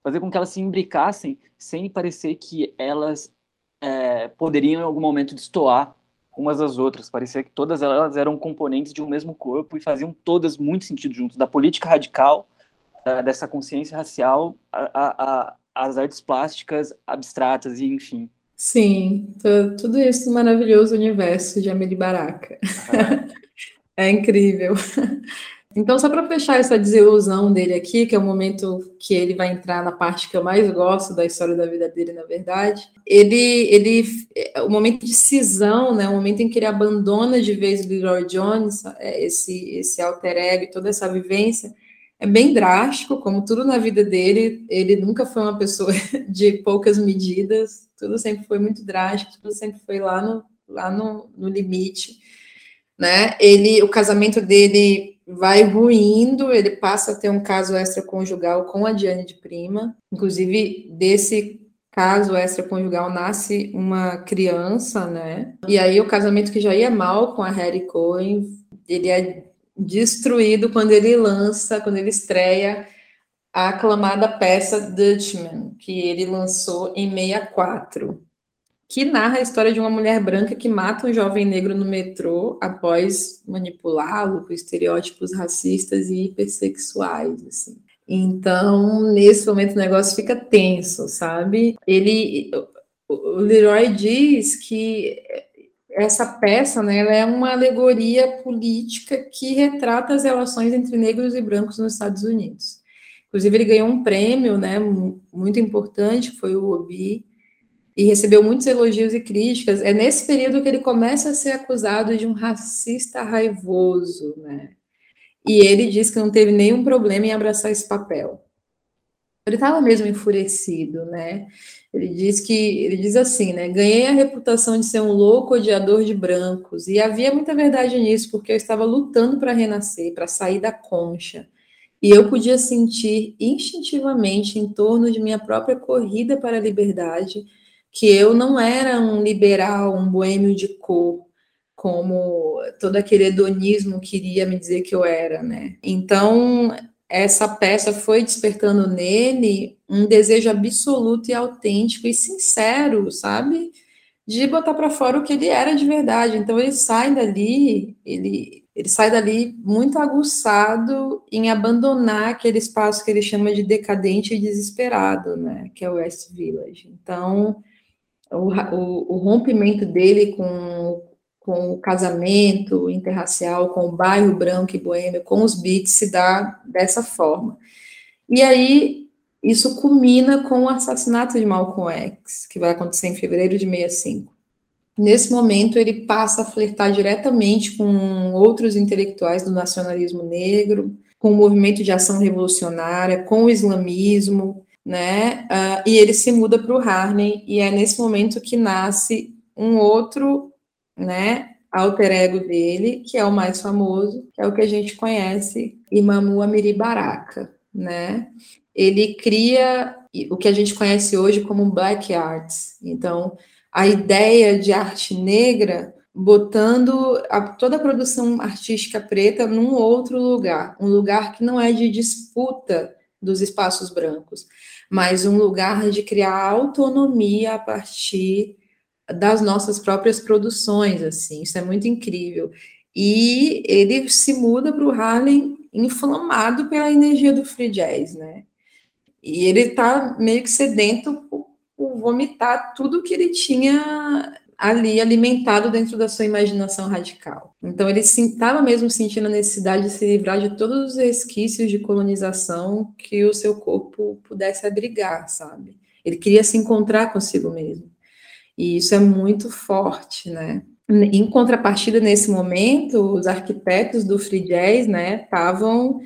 fazer com que elas se imbricassem sem parecer que elas é, poderiam em algum momento destoar umas das outras. Parecia que todas elas eram componentes de um mesmo corpo e faziam todas muito sentido juntos. Da política radical, dessa consciência racial, a, a, as artes plásticas abstratas e enfim. Sim, tudo isso maravilhoso universo de Amelie Baraka. é incrível. Então, só para fechar essa desilusão dele aqui, que é o momento que ele vai entrar na parte que eu mais gosto da história da vida dele, na verdade, ele, ele, é, o momento de cisão, né, o momento em que ele abandona de vez Leroy Jones, é, esse, esse alter ego, toda essa vivência, é bem drástico, como tudo na vida dele, ele nunca foi uma pessoa de poucas medidas, tudo sempre foi muito drástico, tudo sempre foi lá no, lá no, no limite, né, ele, o casamento dele vai ruindo, ele passa a ter um caso extraconjugal com a Diane de Prima. Inclusive, desse caso extraconjugal nasce uma criança, né? E aí o casamento que já ia mal com a Harry Cohen, ele é destruído quando ele lança, quando ele estreia a aclamada peça Dutchman, que ele lançou em 64, que narra a história de uma mulher branca que mata um jovem negro no metrô após manipulá-lo com estereótipos racistas e hipersexuais, assim. Então, nesse momento o negócio fica tenso, sabe? Ele o Leroy diz que essa peça né, é uma alegoria política que retrata as relações entre negros e brancos nos Estados Unidos. Inclusive, ele ganhou um prêmio né, muito importante, foi o Obi, e recebeu muitos elogios e críticas. É nesse período que ele começa a ser acusado de um racista raivoso, né? E ele diz que não teve nenhum problema em abraçar esse papel. Ele estava mesmo enfurecido, né? Ele diz que ele diz assim, né? Ganhei a reputação de ser um louco odiador de brancos e havia muita verdade nisso, porque eu estava lutando para renascer, para sair da concha. E eu podia sentir instintivamente em torno de minha própria corrida para a liberdade que eu não era um liberal, um boêmio de cor, como todo aquele hedonismo queria me dizer que eu era, né? Então, essa peça foi despertando nele um desejo absoluto e autêntico e sincero, sabe? De botar para fora o que ele era de verdade. Então ele sai dali, ele, ele sai dali muito aguçado em abandonar aquele espaço que ele chama de decadente e desesperado, né? Que é o West Village. Então o, o, o rompimento dele com com o casamento interracial, com o bairro branco e boêmio, com os beats, se dá dessa forma. E aí, isso culmina com o assassinato de Malcolm X, que vai acontecer em fevereiro de 65. Nesse momento, ele passa a flertar diretamente com outros intelectuais do nacionalismo negro, com o movimento de ação revolucionária, com o islamismo, né? Uh, e ele se muda para o Harlem, e é nesse momento que nasce um outro né, alter ego dele, que é o mais famoso, que é o que a gente conhece, Imamu Amiri Baraka, né? Ele cria o que a gente conhece hoje como black arts. Então, a ideia de arte negra botando a, toda a produção artística preta num outro lugar, um lugar que não é de disputa dos espaços brancos, mas um lugar de criar autonomia a partir das nossas próprias produções, assim, isso é muito incrível. E ele se muda para o Harlem inflamado pela energia do free jazz, né? E ele está meio que sedento vomitar tudo que ele tinha ali alimentado dentro da sua imaginação radical. Então ele estava mesmo sentindo a necessidade de se livrar de todos os resquícios de colonização que o seu corpo pudesse abrigar, sabe? Ele queria se encontrar consigo mesmo. E isso é muito forte, né? Em contrapartida, nesse momento, os arquitetos do free jazz, né, estavam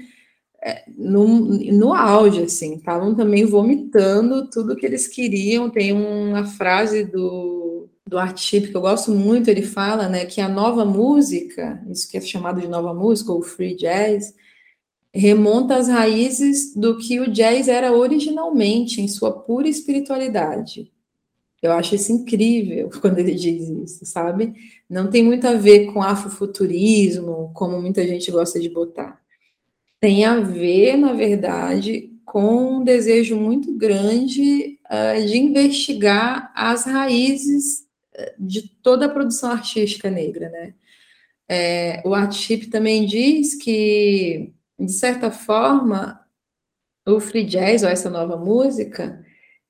é, no, no auge, assim, estavam também vomitando tudo que eles queriam. Tem uma frase do, do Art Chip que eu gosto muito, ele fala, né, que a nova música, isso que é chamado de nova música, ou free jazz, remonta às raízes do que o jazz era originalmente, em sua pura espiritualidade. Eu acho isso incrível quando ele diz isso, sabe? Não tem muito a ver com afrofuturismo, como muita gente gosta de botar. Tem a ver, na verdade, com um desejo muito grande uh, de investigar as raízes de toda a produção artística negra, né? É, o Artship também diz que, de certa forma, o free jazz, ou essa nova música,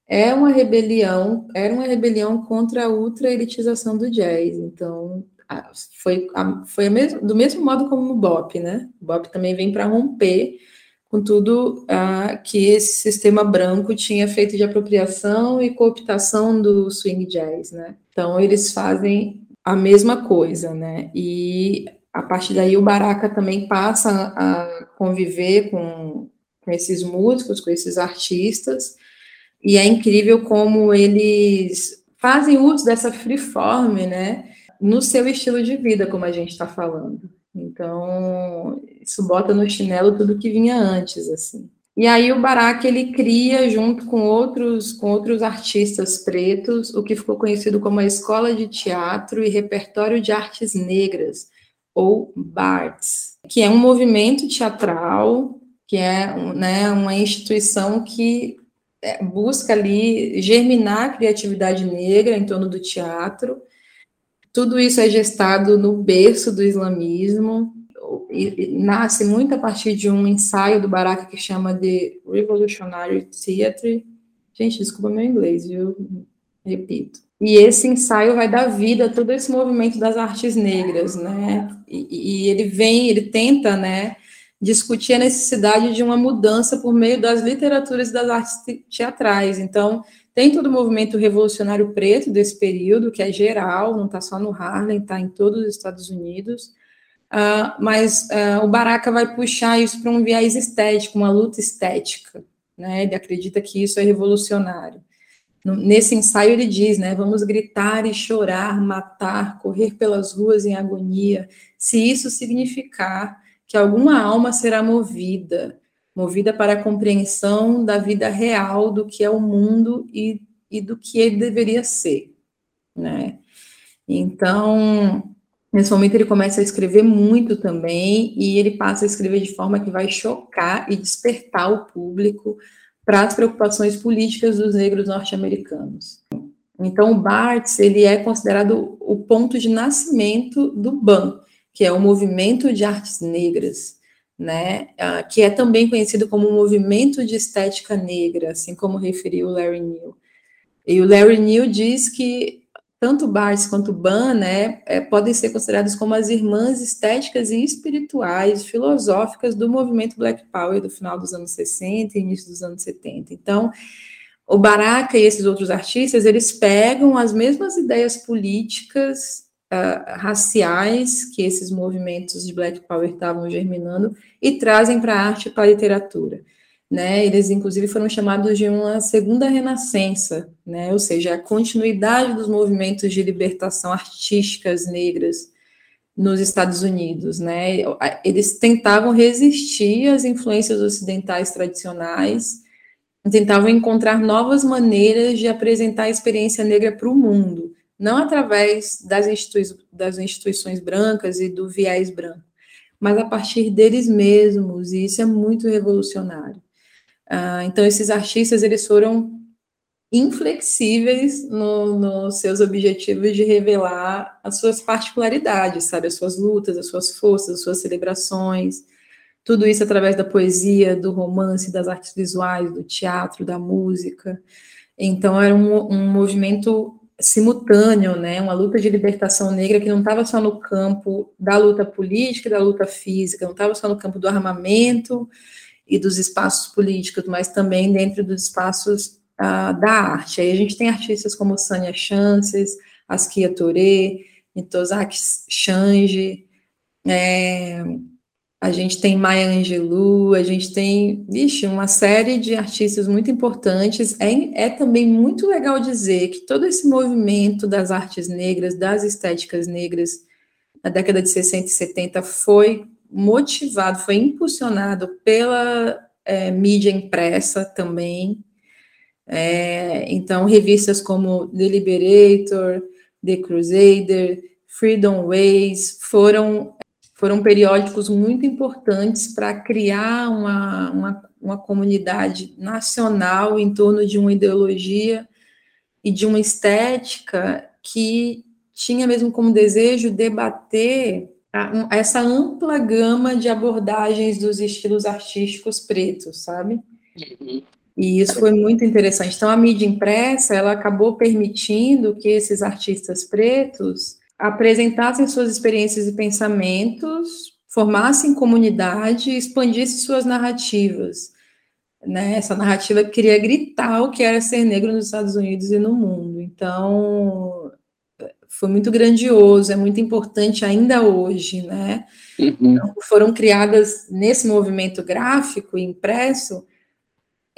é uma rebelião, era uma rebelião contra a ultra-elitização do jazz. Então, foi, foi do mesmo modo como o Bop, né? O Bop também vem para romper com tudo uh, que esse sistema branco tinha feito de apropriação e cooptação do swing jazz, né? Então, eles fazem a mesma coisa, né? E a partir daí o Baraka também passa a conviver com, com esses músicos, com esses artistas, e é incrível como eles fazem uso dessa freeform, né, no seu estilo de vida, como a gente está falando. Então, isso bota no chinelo tudo que vinha antes, assim. E aí o Barak ele cria junto com outros com outros artistas pretos o que ficou conhecido como a Escola de Teatro e Repertório de Artes Negras ou BARTS, que é um movimento teatral que é né, uma instituição que é, busca ali germinar a criatividade negra em torno do teatro. Tudo isso é gestado no berço do islamismo, e, e nasce muito a partir de um ensaio do Baraka que chama de Revolutionary Theatre. Gente, desculpa meu inglês, viu? Repito. E esse ensaio vai dar vida a todo esse movimento das artes negras, né? E, e ele vem, ele tenta, né, discutir a necessidade de uma mudança por meio das literaturas e das artes teatrais. Então, tem todo o movimento revolucionário preto desse período, que é geral, não está só no Harlem, está em todos os Estados Unidos. Uh, mas uh, o Baraka vai puxar isso para um viés estético, uma luta estética. Né? Ele acredita que isso é revolucionário. Nesse ensaio ele diz, né, vamos gritar e chorar, matar, correr pelas ruas em agonia, se isso significar que alguma alma será movida, movida para a compreensão da vida real, do que é o mundo e, e do que ele deveria ser, né? Então, nesse momento ele começa a escrever muito também, e ele passa a escrever de forma que vai chocar e despertar o público para as preocupações políticas dos negros norte-americanos. Então, o Barthes, ele é considerado o ponto de nascimento do BAN, que é o Movimento de Artes Negras, né, ah, que é também conhecido como Movimento de Estética Negra, assim como referiu o Larry Neal. E o Larry Neal diz que tanto Barthes quanto Ban, né, é, podem ser considerados como as irmãs estéticas e espirituais, filosóficas do movimento Black Power do final dos anos 60 e início dos anos 70. Então, o Baraka e esses outros artistas, eles pegam as mesmas ideias políticas, uh, raciais que esses movimentos de Black Power estavam germinando e trazem para a arte e para a literatura né? Eles inclusive foram chamados de uma segunda renascença, né? Ou seja, a continuidade dos movimentos de libertação artísticas negras nos Estados Unidos, né? Eles tentavam resistir às influências ocidentais tradicionais, tentavam encontrar novas maneiras de apresentar a experiência negra para o mundo, não através das, institui das instituições brancas e do viés branco, mas a partir deles mesmos, e isso é muito revolucionário. Ah, então, esses artistas, eles foram inflexíveis nos no seus objetivos de revelar as suas particularidades, sabe, as suas lutas, as suas forças, as suas celebrações, tudo isso através da poesia, do romance, das artes visuais, do teatro, da música. Então, era um, um movimento simultâneo, né, uma luta de libertação negra que não estava só no campo da luta política, da luta física, não estava só no campo do armamento, e dos espaços políticos, mas também dentro dos espaços uh, da arte. Aí a gente tem artistas como Sânia Chances, Askia Touré, Mitozaki Change, é, a gente tem Maya Angelou, a gente tem, vixe, uma série de artistas muito importantes. É, é também muito legal dizer que todo esse movimento das artes negras, das estéticas negras, na década de 60 e 70, foi motivado, foi impulsionado pela é, mídia impressa também. É, então, revistas como The Liberator, The Crusader, Freedom Ways foram, foram periódicos muito importantes para criar uma, uma, uma comunidade nacional em torno de uma ideologia e de uma estética que tinha mesmo como desejo debater essa ampla gama de abordagens dos estilos artísticos pretos, sabe? E isso foi muito interessante. Então, a mídia impressa, ela acabou permitindo que esses artistas pretos apresentassem suas experiências e pensamentos, formassem comunidade e expandissem suas narrativas. Né? Essa narrativa queria gritar o que era ser negro nos Estados Unidos e no mundo. Então, foi muito grandioso, é muito importante ainda hoje, né? Uhum. Então, foram criadas nesse movimento gráfico e impresso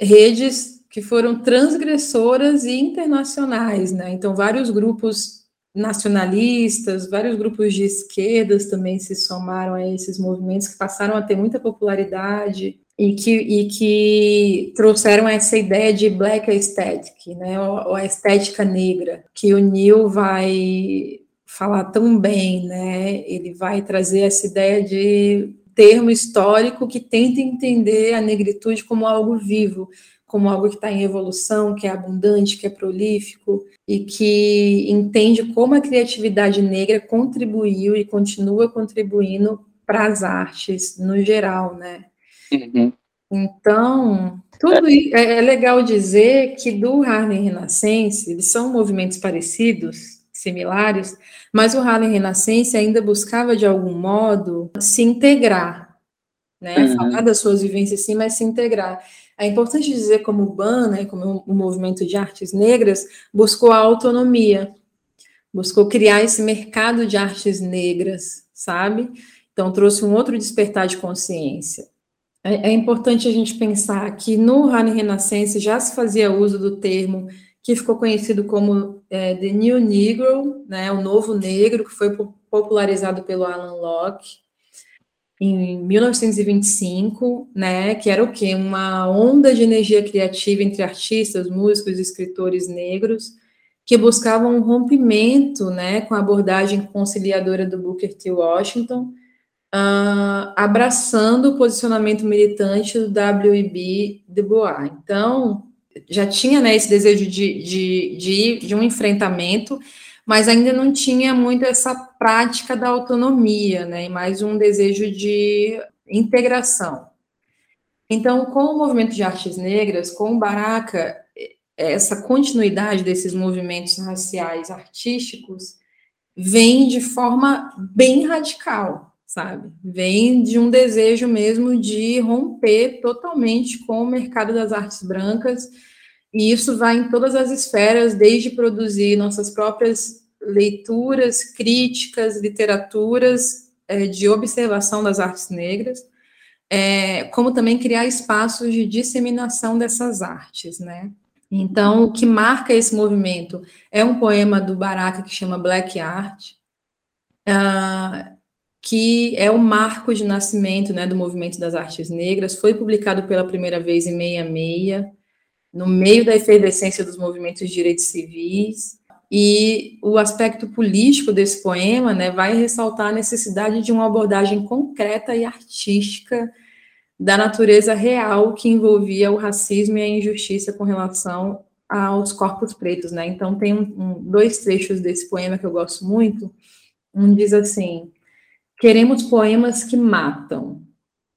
redes que foram transgressoras e internacionais, né? Então, vários grupos nacionalistas, vários grupos de esquerdas também se somaram a esses movimentos que passaram a ter muita popularidade e que, e que trouxeram essa ideia de black aesthetic, né, ou, a estética negra, que o Neil vai falar tão bem, né, ele vai trazer essa ideia de termo histórico que tenta entender a negritude como algo vivo, como algo que está em evolução, que é abundante, que é prolífico e que entende como a criatividade negra contribuiu e continua contribuindo para as artes no geral, né? Uhum. Então, tudo isso, é, é legal dizer que do Harlem Renascense, eles são movimentos parecidos, similares, mas o Harlem Renascense ainda buscava de algum modo se integrar, né? Uhum. Falar das suas vivências sim, mas se integrar. É importante dizer como o BAN, né, como o movimento de artes negras, buscou a autonomia, buscou criar esse mercado de artes negras, sabe? Então trouxe um outro despertar de consciência. É, é importante a gente pensar que no Rani Renascense já se fazia uso do termo que ficou conhecido como é, The New Negro, né, o novo negro, que foi popularizado pelo Alan Locke em 1925, né, que era o quê? Uma onda de energia criativa entre artistas, músicos, escritores negros, que buscavam um rompimento, né, com a abordagem conciliadora do Booker T. Washington, uh, abraçando o posicionamento militante do W.E.B. Du Bois. Então, já tinha né, esse desejo de, de, de, de um enfrentamento, mas ainda não tinha muito essa prática da autonomia, né, e mais um desejo de integração. Então, com o movimento de artes negras, com o Baraka, essa continuidade desses movimentos raciais artísticos vem de forma bem radical, sabe? Vem de um desejo mesmo de romper totalmente com o mercado das artes brancas, e isso vai em todas as esferas, desde produzir nossas próprias leituras, críticas, literaturas é, de observação das artes negras, é, como também criar espaços de disseminação dessas artes, né? Então, o que marca esse movimento é um poema do Baraka que chama Black Art, uh, que é o marco de nascimento né, do movimento das artes negras, foi publicado pela primeira vez em 66, no meio da efervescência dos movimentos de direitos civis, e o aspecto político desse poema né, vai ressaltar a necessidade de uma abordagem concreta e artística da natureza real que envolvia o racismo e a injustiça com relação aos corpos pretos. Né? Então, tem um, um, dois trechos desse poema que eu gosto muito. Um diz assim: Queremos poemas que matam,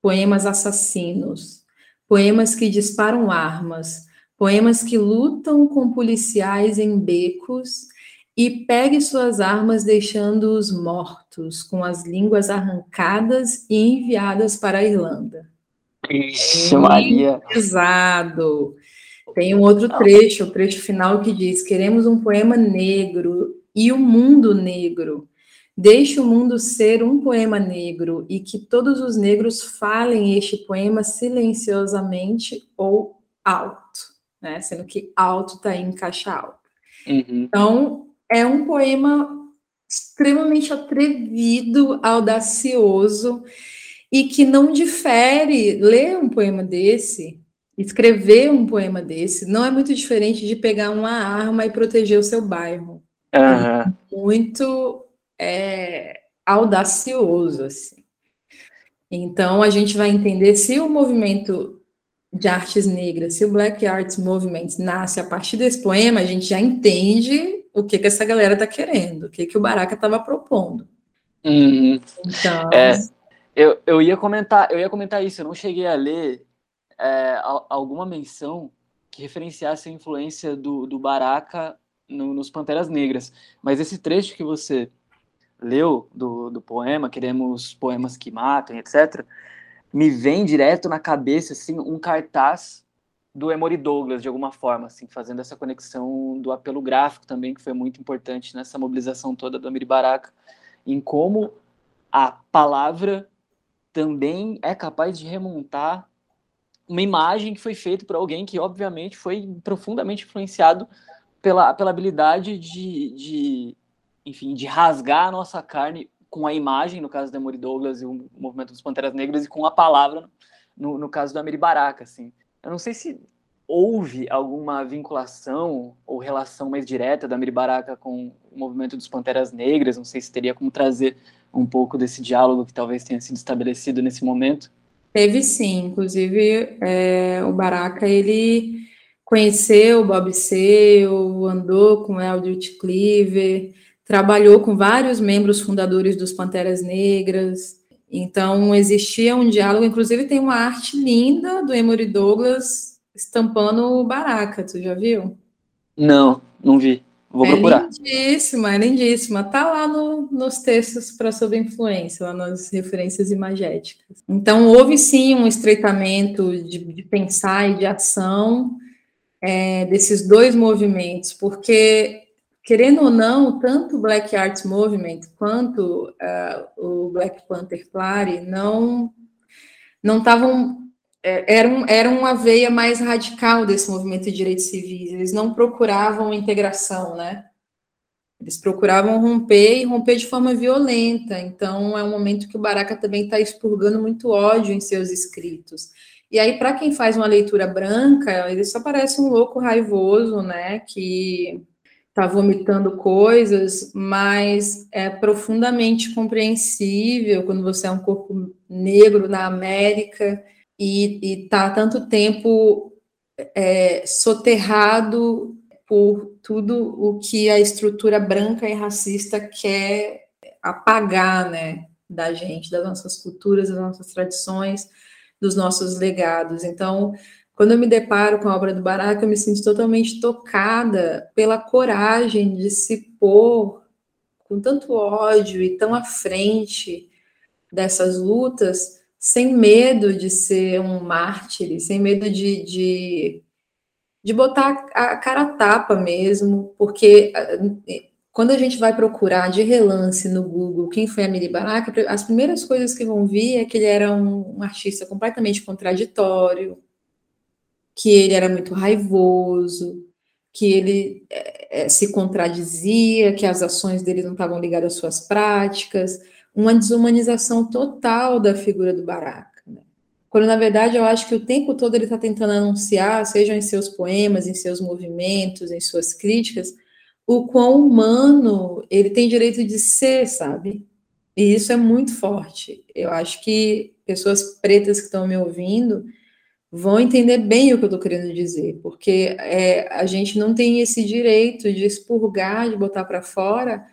poemas assassinos, poemas que disparam armas, poemas que lutam com policiais em becos e pegue suas armas deixando-os mortos, com as línguas arrancadas e enviadas para a Irlanda. Ixi, Maria. Pesado. Tem um outro trecho, o trecho final que diz: Queremos um poema negro e o um mundo negro Deixe o mundo ser um poema negro e que todos os negros falem este poema silenciosamente ou alto, né? Sendo que alto está em caixa alta. Uhum. Então, é um poema extremamente atrevido, audacioso e que não difere ler um poema desse, escrever um poema desse, não é muito diferente de pegar uma arma e proteger o seu bairro. Uhum. Muito é, audacioso, assim. Então, a gente vai entender se o movimento de artes negras, se o Black Arts Movement nasce a partir desse poema, a gente já entende o que, que essa galera está querendo, o que, que o Baraka estava propondo. Uhum. Então... É, eu, eu, ia comentar, eu ia comentar isso, eu não cheguei a ler é, alguma menção que referenciasse a influência do, do Baraka no, nos Panteras Negras, mas esse trecho que você leu do, do poema, queremos poemas que matam, etc., me vem direto na cabeça assim um cartaz do Emory Douglas de alguma forma, assim, fazendo essa conexão do apelo gráfico também que foi muito importante nessa mobilização toda do Amiri Baraka, em como a palavra também é capaz de remontar uma imagem que foi feita por alguém que obviamente foi profundamente influenciado pela, pela habilidade de, de enfim, de rasgar a nossa carne com a imagem, no caso da Emory Douglas e o movimento dos Panteras Negras, e com a palavra, no, no caso do Amiri Baraka, assim. Eu não sei se houve alguma vinculação ou relação mais direta da Miri Baraka com o movimento dos Panteras Negras? Não sei se teria como trazer um pouco desse diálogo que talvez tenha sido estabelecido nesse momento. Teve sim, inclusive é, o Baraka ele conheceu o Bob Seale, andou com Eldritch Cleaver, trabalhou com vários membros fundadores dos Panteras Negras, então existia um diálogo, inclusive tem uma arte linda do Emory Douglas estampando o Baraka, tu já viu? Não, não vi. Vou é procurar. lindíssima, é lindíssima. Tá lá no, nos textos para sob influência, lá nas referências imagéticas. Então, houve sim um estreitamento de, de pensar e de ação é, desses dois movimentos, porque, querendo ou não, tanto o Black Arts Movement quanto uh, o Black Panther Party não não estavam é, era, um, era uma veia mais radical desse movimento de direitos civis. Eles não procuravam integração, né? Eles procuravam romper e romper de forma violenta. Então, é um momento que o Baraka também está expurgando muito ódio em seus escritos. E aí, para quem faz uma leitura branca, ele só parece um louco raivoso, né? Que está vomitando coisas, mas é profundamente compreensível quando você é um corpo negro na América e está tanto tempo é, soterrado por tudo o que a estrutura branca e racista quer apagar, né, da gente, das nossas culturas, das nossas tradições, dos nossos legados. Então, quando eu me deparo com a obra do Baraka, eu me sinto totalmente tocada pela coragem de se pôr com tanto ódio e tão à frente dessas lutas, sem medo de ser um mártir, sem medo de, de, de botar a cara a tapa mesmo, porque eh, quando a gente vai procurar de relance no Google quem foi a Miri Baraka, as primeiras coisas que vão vir é que ele era um, um artista completamente contraditório, que ele era muito raivoso, que ele é, se contradizia, que as ações dele não estavam ligadas às suas práticas, uma desumanização total da figura do Baraka. Né? Quando, na verdade, eu acho que o tempo todo ele está tentando anunciar, seja em seus poemas, em seus movimentos, em suas críticas, o quão humano ele tem direito de ser, sabe? E isso é muito forte. Eu acho que pessoas pretas que estão me ouvindo vão entender bem o que eu estou querendo dizer, porque é, a gente não tem esse direito de expurgar, de botar para fora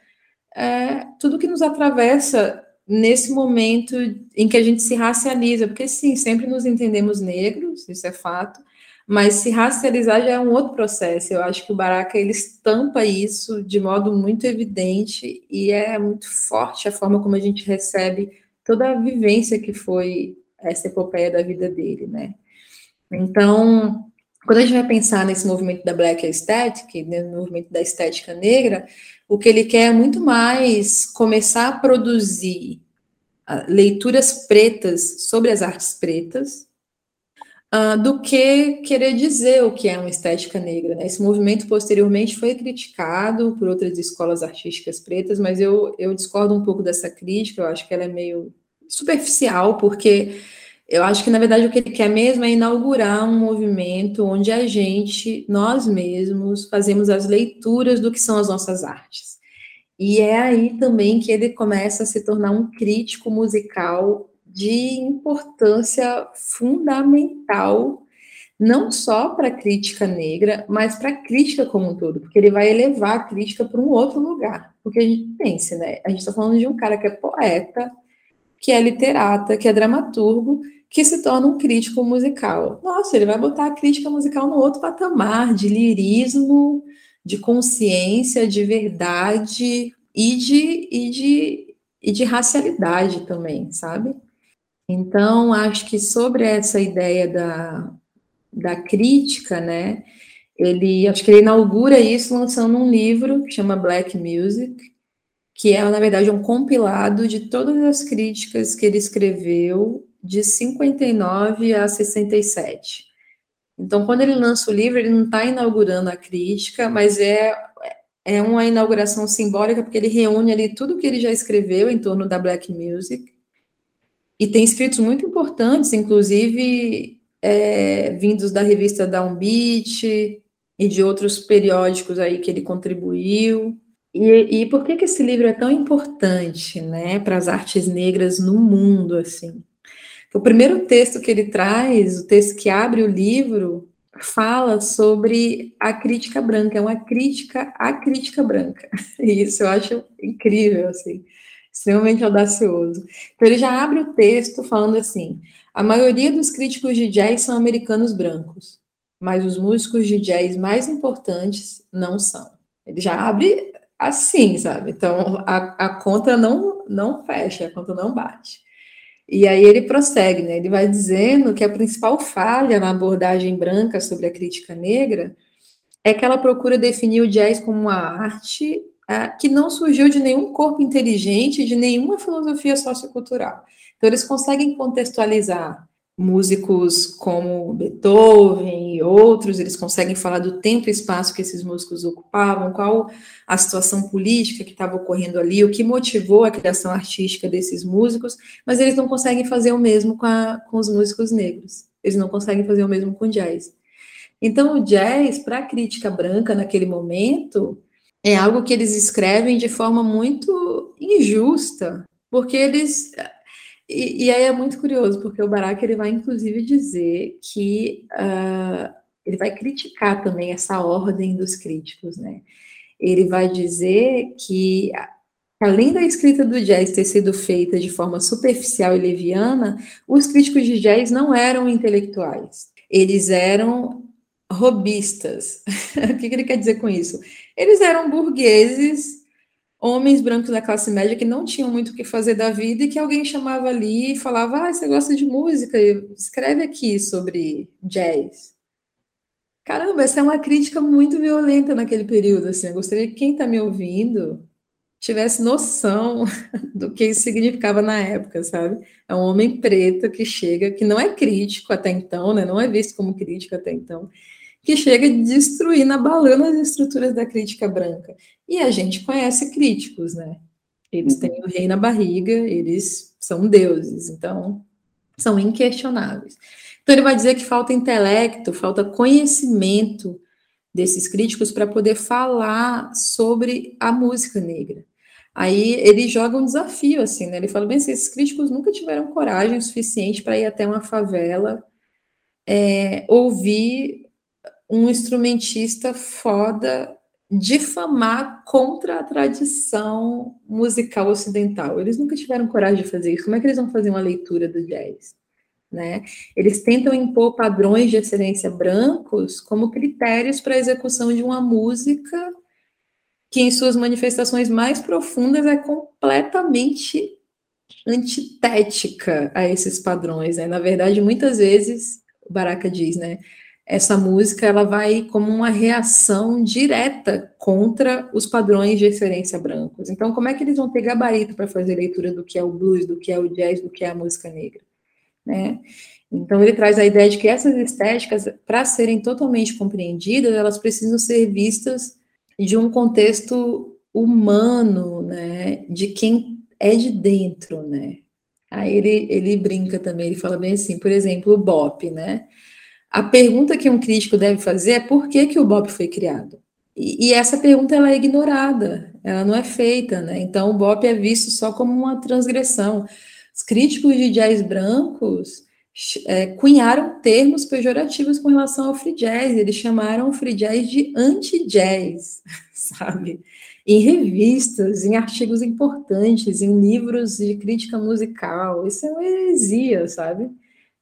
é, tudo que nos atravessa nesse momento em que a gente se racializa, porque sim, sempre nos entendemos negros, isso é fato, mas se racializar já é um outro processo. Eu acho que o Baraka ele estampa isso de modo muito evidente e é muito forte a forma como a gente recebe toda a vivência que foi essa epopeia da vida dele, né? Então, quando a gente vai pensar nesse movimento da Black Aesthetic, né, no movimento da estética negra, o que ele quer é muito mais começar a produzir uh, leituras pretas sobre as artes pretas uh, do que querer dizer o que é uma estética negra. Né? Esse movimento posteriormente foi criticado por outras escolas artísticas pretas, mas eu, eu discordo um pouco dessa crítica, eu acho que ela é meio superficial, porque eu acho que, na verdade, o que ele quer mesmo é inaugurar um movimento onde a gente, nós mesmos, fazemos as leituras do que são as nossas artes. E é aí também que ele começa a se tornar um crítico musical de importância fundamental, não só para a crítica negra, mas para a crítica como um todo, porque ele vai elevar a crítica para um outro lugar. Porque a gente pensa, né? A gente está falando de um cara que é poeta, que é literata, que é dramaturgo, que se torna um crítico musical. Nossa, ele vai botar a crítica musical no outro patamar de lirismo, de consciência, de verdade e de, e de, e de racialidade também, sabe? Então, acho que sobre essa ideia da, da crítica, né, ele, acho que ele inaugura isso lançando um livro que chama Black Music, que é, na verdade, um compilado de todas as críticas que ele escreveu de 59 a 67. Então, quando ele lança o livro, ele não está inaugurando a crítica, mas é, é uma inauguração simbólica, porque ele reúne ali tudo que ele já escreveu em torno da black music, e tem escritos muito importantes, inclusive é, vindos da revista Downbeat e de outros periódicos aí que ele contribuiu. E, e por que, que esse livro é tão importante, né, para as artes negras no mundo, assim? O primeiro texto que ele traz, o texto que abre o livro, fala sobre a crítica branca, é uma crítica à crítica branca. E isso eu acho incrível, assim, extremamente audacioso. Então ele já abre o texto falando assim: a maioria dos críticos de jazz são americanos brancos, mas os músicos de jazz mais importantes não são. Ele já abre assim, sabe? Então a, a conta não não fecha, a conta não bate. E aí ele prossegue, né? Ele vai dizendo que a principal falha na abordagem branca sobre a crítica negra é que ela procura definir o jazz como uma arte uh, que não surgiu de nenhum corpo inteligente, de nenhuma filosofia sociocultural. Então eles conseguem contextualizar músicos como Beethoven e outros, eles conseguem falar do tempo e espaço que esses músicos ocupavam, qual a situação política que estava ocorrendo ali, o que motivou a criação artística desses músicos, mas eles não conseguem fazer o mesmo com, a, com os músicos negros, eles não conseguem fazer o mesmo com o jazz. Então, o jazz, para a crítica branca naquele momento, é algo que eles escrevem de forma muito injusta, porque eles e, e, aí é muito curioso, porque o Barak ele vai inclusive dizer que uh, ele vai criticar também essa ordem dos críticos, né? Ele vai dizer que além da escrita do jazz ter sido feita de forma superficial e leviana, os críticos de jazz não eram intelectuais, eles eram robistas. o que, que ele quer dizer com isso? Eles eram burgueses homens brancos da classe média que não tinham muito o que fazer da vida e que alguém chamava ali e falava: Ah, você gosta de música? Escreve aqui sobre jazz. Caramba, essa é uma crítica muito violenta naquele período. Assim, eu gostaria que quem está me ouvindo tivesse noção do que isso significava na época, sabe? É um homem preto que chega, que não é crítico até então, né? Não é visto como crítico até então, que chega a destruir na balana as estruturas da crítica branca. E a gente conhece críticos, né? Eles uhum. têm o rei na barriga, eles são deuses, então são inquestionáveis. Então ele vai dizer que falta intelecto, falta conhecimento desses críticos para poder falar sobre a música negra. Aí ele joga um desafio assim, né? Ele fala bem, assim, esses críticos nunca tiveram coragem suficiente para ir até uma favela é, ouvir um instrumentista foda difamar contra a tradição musical ocidental. Eles nunca tiveram coragem de fazer isso. Como é que eles vão fazer uma leitura do jazz? Né? Eles tentam impor padrões de excelência brancos como critérios para a execução de uma música que, em suas manifestações mais profundas, é completamente antitética a esses padrões. Né? Na verdade, muitas vezes, o Baraka diz, né? Essa música ela vai como uma reação direta contra os padrões de excelência brancos. Então, como é que eles vão ter gabarito para fazer leitura do que é o blues, do que é o jazz, do que é a música negra? Né? Então, ele traz a ideia de que essas estéticas, para serem totalmente compreendidas, elas precisam ser vistas de um contexto humano, né, de quem é de dentro, né. Aí ele, ele brinca também, ele fala bem assim, por exemplo, o Bop, né, a pergunta que um crítico deve fazer é por que, que o Bob foi criado? E, e, essa pergunta ela é ignorada, ela não é feita, né? Então o Bop é visto só como uma transgressão. Os críticos de jazz brancos é, cunharam termos pejorativos com relação ao free jazz, eles chamaram o free jazz de anti-jazz, sabe? Em revistas, em artigos importantes, em livros de crítica musical, isso é uma heresia, sabe?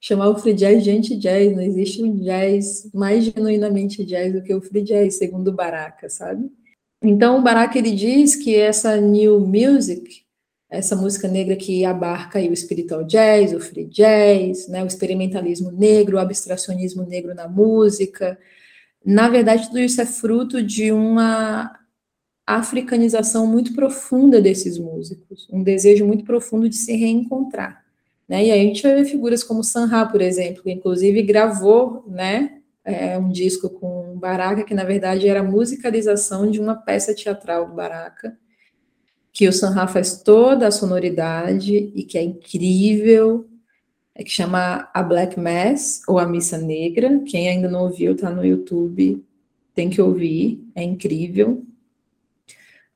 Chamar o free jazz de anti-jazz, não existe um jazz mais genuinamente jazz do que o free jazz, segundo Baraka, sabe? Então, o Baraka, ele diz que essa new music, essa música negra que abarca o spiritual jazz, o free jazz, né, o experimentalismo negro, o abstracionismo negro na música, na verdade, tudo isso é fruto de uma africanização muito profunda desses músicos, um desejo muito profundo de se reencontrar. Né? E aí a gente vai ver figuras como Sanha, por exemplo, que inclusive gravou né, é, um disco com Baraka, que na verdade era a musicalização de uma peça teatral do Baraka, que o Sanha faz toda a sonoridade e que é incrível. é que chama A Black Mass, ou A Missa Negra. Quem ainda não ouviu, tá no YouTube, tem que ouvir, é incrível.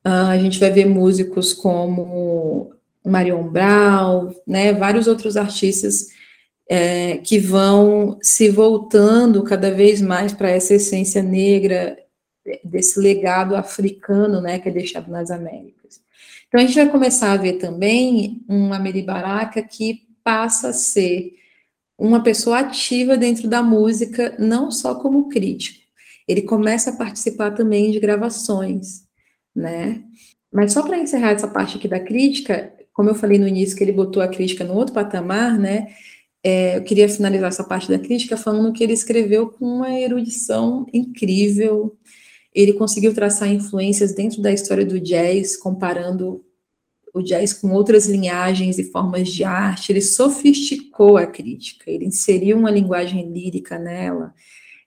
Uh, a gente vai ver músicos como Marion Brown, né, vários outros artistas é, que vão se voltando cada vez mais para essa essência negra desse legado africano, né, que é deixado nas Américas. Então a gente vai começar a ver também uma Baraka que passa a ser uma pessoa ativa dentro da música, não só como crítico. Ele começa a participar também de gravações, né? Mas só para encerrar essa parte aqui da crítica, como eu falei no início que ele botou a crítica no outro patamar, né? É, eu queria finalizar essa parte da crítica falando que ele escreveu com uma erudição incrível. Ele conseguiu traçar influências dentro da história do jazz, comparando o jazz com outras linhagens e formas de arte. Ele sofisticou a crítica, ele inseriu uma linguagem lírica nela.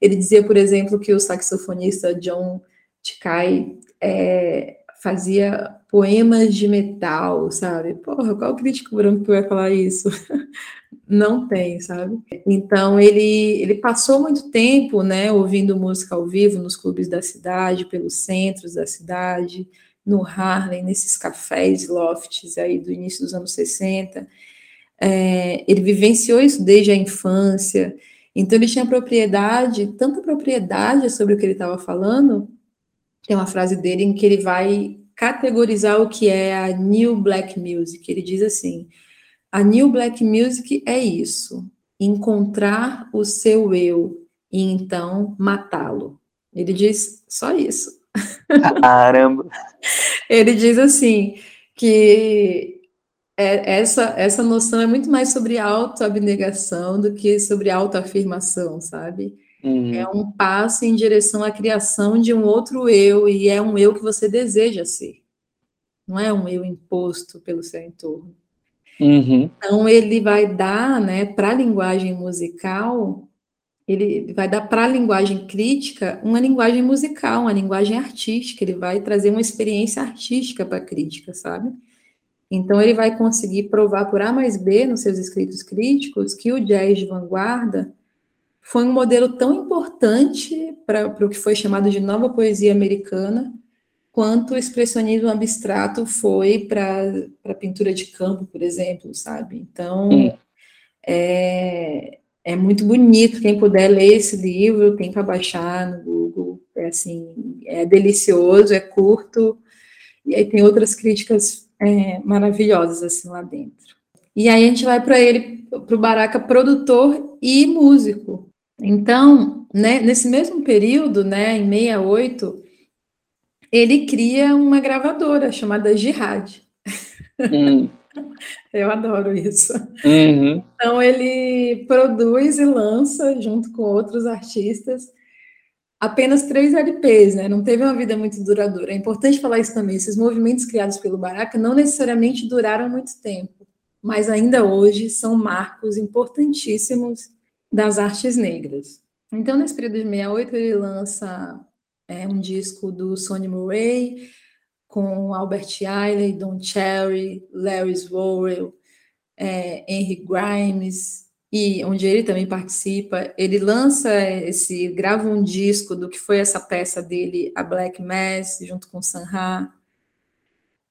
Ele dizia, por exemplo, que o saxofonista John Tikai é, fazia poemas de metal, sabe? Porra, qual crítico branco que vai falar isso? não tem, sabe? Então ele ele passou muito tempo, né, ouvindo música ao vivo nos clubes da cidade, pelos centros da cidade, no Harlem, nesses cafés, lofts aí do início dos anos 60. É, ele vivenciou isso desde a infância. Então ele tinha propriedade, tanta propriedade sobre o que ele estava falando. Tem uma frase dele em que ele vai categorizar o que é a New Black Music. Ele diz assim: a New Black Music é isso, encontrar o seu eu e então matá-lo. Ele diz só isso. Caramba! Ele diz assim que é, essa, essa noção é muito mais sobre autoabnegação do que sobre autoafirmação, sabe? Uhum. É um passo em direção à criação de um outro eu, e é um eu que você deseja ser. Não é um eu imposto pelo seu entorno. Uhum. Então, ele vai dar, né, para a linguagem musical, ele vai dar para a linguagem crítica uma linguagem musical, uma linguagem artística, ele vai trazer uma experiência artística para a crítica, sabe? Então, ele vai conseguir provar por A mais B, nos seus escritos críticos, que o jazz de vanguarda foi um modelo tão importante para o que foi chamado de nova poesia americana, quanto o expressionismo abstrato foi para a pintura de campo, por exemplo, sabe? Então, é, é muito bonito, quem puder ler esse livro, tem para baixar no Google, é assim, é delicioso, é curto, e aí tem outras críticas é, maravilhosas, assim, lá dentro. E aí a gente vai para ele, para o Baraka, produtor e músico. Então, né, nesse mesmo período, né, em 68, ele cria uma gravadora chamada Jihad. Hum. Eu adoro isso. Uhum. Então, ele produz e lança, junto com outros artistas, apenas três LPs, né? Não teve uma vida muito duradoura. É importante falar isso também. Esses movimentos criados pelo Baraka não necessariamente duraram muito tempo, mas ainda hoje são marcos importantíssimos das artes negras. Então, nesse período de 68, ele lança é um disco do Sonny Murray, com Albert Eiley, Don Cherry, Larry Swowell, é, Henry Grimes, e onde ele também participa. Ele lança esse, grava um disco do que foi essa peça dele, a Black Mass, junto com Sanha.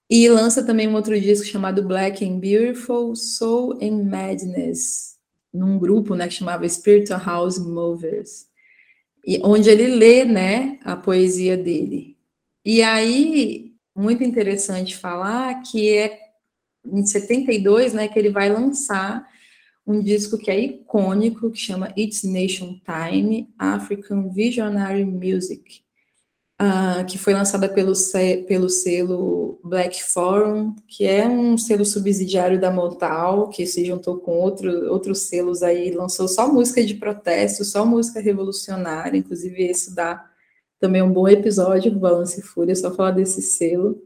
E lança também um outro disco chamado Black and Beautiful, Soul and Madness, num grupo né, que chamava Spiritual House Movers e onde ele lê, né, a poesia dele. E aí, muito interessante falar que é em 72, né, que ele vai lançar um disco que é icônico, que chama It's Nation Time, African Visionary Music, uh, que foi lançada pelo, pelo selo Black Forum, que é um selo subsidiário da Motal, que se juntou com outro, outros selos aí, lançou só música de protesto, só música revolucionária, inclusive esse dá também um bom episódio do Balance e Fúria, só falar desse selo.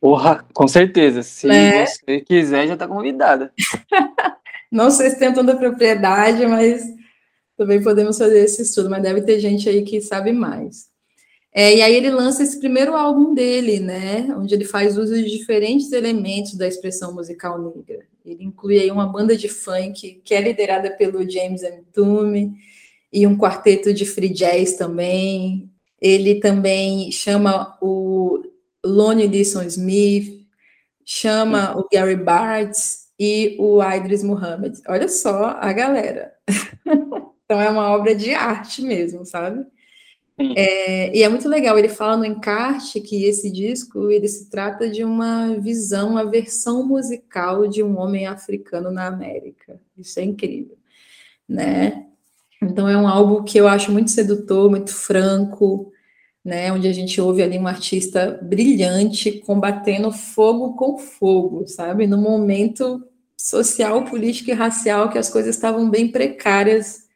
Porra, com certeza. Se é. você quiser, já está convidada. Não sei se tem tanta propriedade, mas também podemos fazer esse estudo, mas deve ter gente aí que sabe mais. É, e aí ele lança esse primeiro álbum dele, né, onde ele faz uso de diferentes elementos da expressão musical negra. Ele inclui aí uma banda de funk que é liderada pelo James Antume e um quarteto de free jazz também. Ele também chama o Lonnie Lisson Smith, chama o Gary Bartz e o Idris Muhammad. Olha só a galera. então é uma obra de arte mesmo, sabe? É, e é muito legal, ele fala no encarte que esse disco ele se trata de uma visão, uma versão musical de um homem africano na América. Isso é incrível, né? Então é um álbum que eu acho muito sedutor, muito franco, né? Onde a gente ouve ali um artista brilhante combatendo fogo com fogo, sabe? No momento social, político e racial que as coisas estavam bem precárias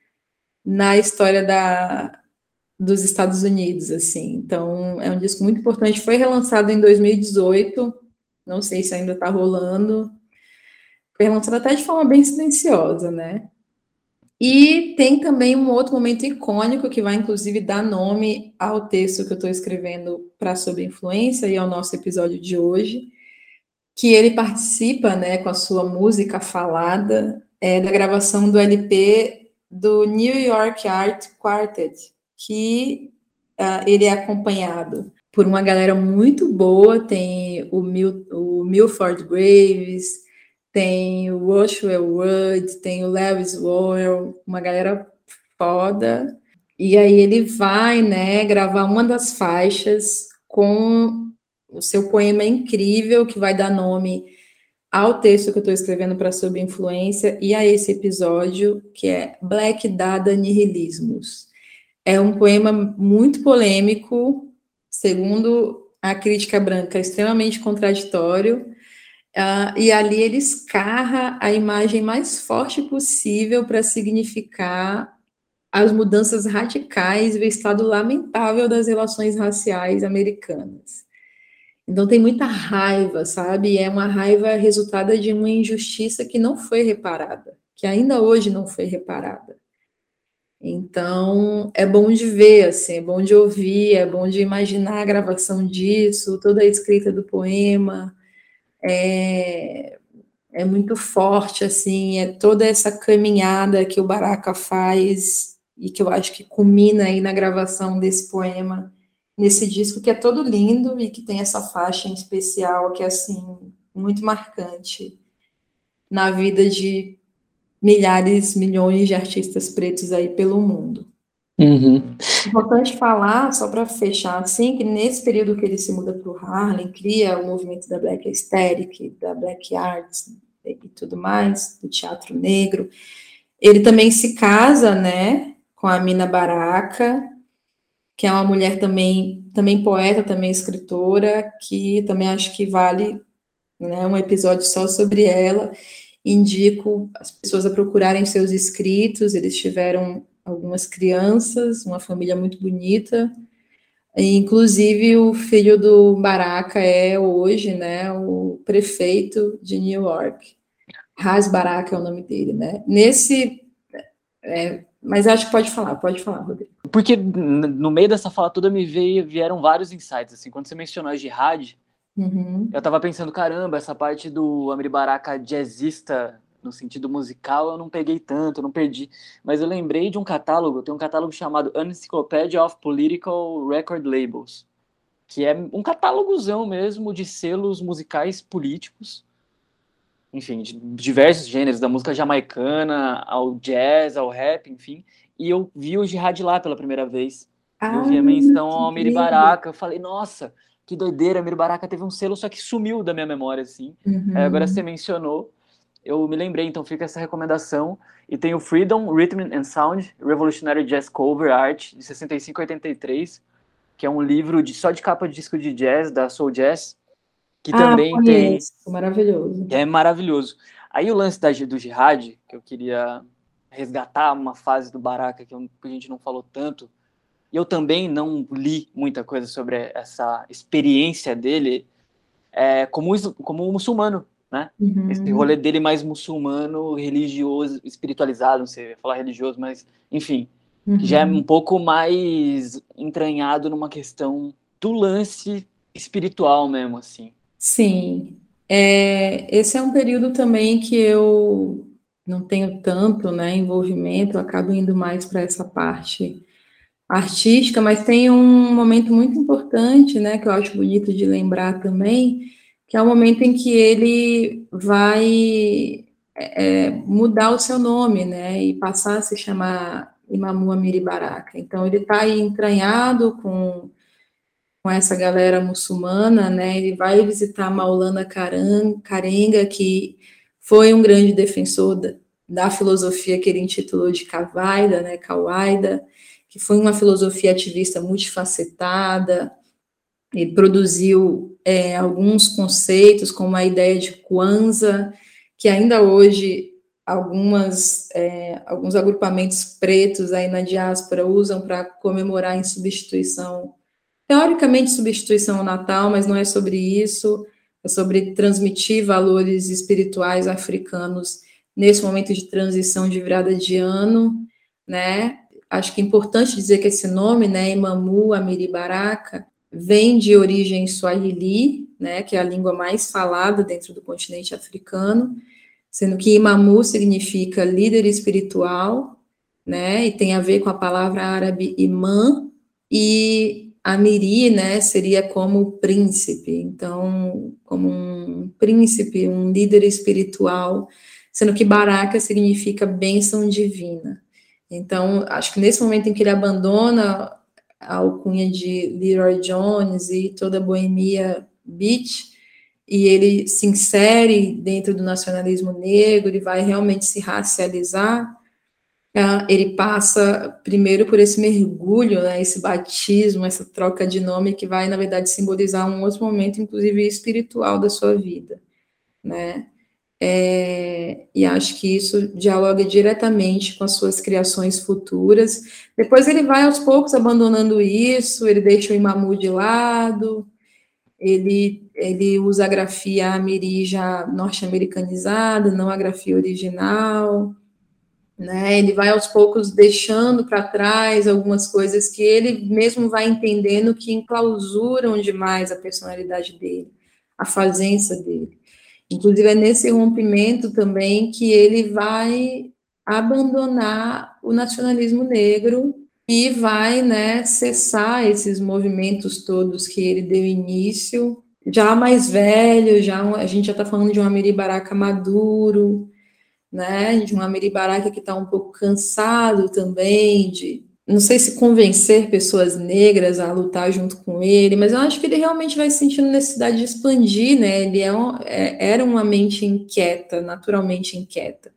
na história da dos Estados Unidos, assim. Então, é um disco muito importante. Foi relançado em 2018, não sei se ainda está rolando. Foi relançado até de forma bem silenciosa, né? E tem também um outro momento icônico que vai, inclusive, dar nome ao texto que eu estou escrevendo para Sobre Influência e ao nosso episódio de hoje, que ele participa, né, com a sua música falada, é, da gravação do LP do New York Art Quartet, que uh, ele é acompanhado por uma galera muito boa, tem o, Mil, o Milford Graves, tem o Rushwell Wood, tem o Lewis Worrell, uma galera foda. E aí ele vai, né, gravar uma das faixas com o seu poema incrível que vai dar nome ao texto que eu estou escrevendo para Sob Influência e a esse episódio, que é Black Dada Nihilismos. É um poema muito polêmico, segundo a crítica branca, extremamente contraditório, uh, e ali ele escarra a imagem mais forte possível para significar as mudanças radicais e o estado lamentável das relações raciais americanas. Então tem muita raiva, sabe? É uma raiva resultada de uma injustiça que não foi reparada, que ainda hoje não foi reparada. Então, é bom de ver, assim, é bom de ouvir, é bom de imaginar a gravação disso, toda a escrita do poema, é, é muito forte, assim, é toda essa caminhada que o Baraka faz e que eu acho que culmina aí na gravação desse poema, nesse disco que é todo lindo e que tem essa faixa em especial que é, assim, muito marcante na vida de milhares, milhões de artistas pretos aí pelo mundo. Uhum. Importante falar, só para fechar assim, que nesse período que ele se muda para o Harlem, cria o movimento da Black Aesthetic, da Black Arts e tudo mais, do teatro negro, ele também se casa, né, com a Mina Baraka, que é uma mulher também, também poeta, também escritora, que também acho que vale né, um episódio só sobre ela, indico as pessoas a procurarem seus escritos, eles tiveram algumas crianças, uma família muito bonita, inclusive o filho do Baraka é hoje, né, o prefeito de New York, Ras Baraka é o nome dele, né, nesse, é, mas acho que pode falar, pode falar, Rodrigo. Porque no meio dessa fala toda me veio, vieram vários insights, assim, quando você mencionou a jihad, Uhum. Eu tava pensando, caramba, essa parte do Amiri Baraka jazzista, no sentido musical, eu não peguei tanto, não perdi. Mas eu lembrei de um catálogo, tem um catálogo chamado Encyclopedia of Political Record Labels, que é um catálogozão mesmo de selos musicais políticos, enfim, de diversos gêneros, da música jamaicana ao jazz, ao rap, enfim. E eu vi o Jihad lá pela primeira vez. Ah, eu vi a menção ao Amiri Baraka, eu falei, nossa que doideira, Miro Baraka teve um selo, só que sumiu da minha memória, assim. Uhum. É, agora você mencionou, eu me lembrei, então fica essa recomendação. E tem o Freedom, Rhythm and Sound, Revolutionary Jazz Cover Art, de 65 a 83, que é um livro de, só de capa de disco de jazz, da Soul Jazz, que ah, também tem... Maravilhoso. É maravilhoso. Aí o lance da, do Jihad, que eu queria resgatar uma fase do Baraka que a gente não falou tanto, eu também não li muita coisa sobre essa experiência dele é, como, como um muçulmano, né? Uhum. Esse rolê dele mais muçulmano, religioso, espiritualizado, não sei falar religioso, mas enfim, uhum. já é um pouco mais entranhado numa questão do lance espiritual mesmo, assim. Sim, É, esse é um período também que eu não tenho tanto né, envolvimento, eu acabo indo mais para essa parte artística, mas tem um momento muito importante, né, que eu acho bonito de lembrar também, que é o momento em que ele vai é, mudar o seu nome, né, e passar a se chamar Imamu Amiri Baraka. Então, ele está entranhado com, com essa galera muçulmana, né, ele vai visitar Maulana Karenga, que foi um grande defensor da, da filosofia que ele intitulou de Kavaida, né, Kawaida, que foi uma filosofia ativista multifacetada, e produziu é, alguns conceitos, como a ideia de Kwanzaa, que ainda hoje algumas, é, alguns agrupamentos pretos aí na diáspora usam para comemorar em substituição, teoricamente substituição ao Natal, mas não é sobre isso, é sobre transmitir valores espirituais africanos nesse momento de transição de virada de ano, né? Acho que é importante dizer que esse nome, né, Imamu Amiri Baraka, vem de origem swahili, né, que é a língua mais falada dentro do continente africano, sendo que Imamu significa líder espiritual, né, e tem a ver com a palavra árabe imã, e Amiri, né, seria como príncipe, então, como um príncipe, um líder espiritual, sendo que Baraka significa bênção divina. Então, acho que nesse momento em que ele abandona a alcunha de Leroy Jones e toda a boemia beat, e ele se insere dentro do nacionalismo negro, ele vai realmente se racializar, ah, ele passa primeiro por esse mergulho, né, esse batismo, essa troca de nome que vai, na verdade, simbolizar um outro momento, inclusive espiritual da sua vida, né? É, e acho que isso dialoga diretamente com as suas criações futuras. Depois ele vai aos poucos abandonando isso, ele deixa o Imamu de lado, ele, ele usa a grafia Amiri já norte-americanizada, não a grafia original, né? Ele vai aos poucos deixando para trás algumas coisas que ele mesmo vai entendendo que enclausuram demais a personalidade dele, a fazença dele. Inclusive, é nesse rompimento também que ele vai abandonar o nacionalismo negro e vai né, cessar esses movimentos todos que ele deu início. Já mais velho, já a gente já está falando de um Amiri Baraka maduro, né, de um Amiri Baraka que está um pouco cansado também de não sei se convencer pessoas negras a lutar junto com ele, mas eu acho que ele realmente vai sentindo necessidade de expandir, né? Ele é, um, é era uma mente inquieta, naturalmente inquieta.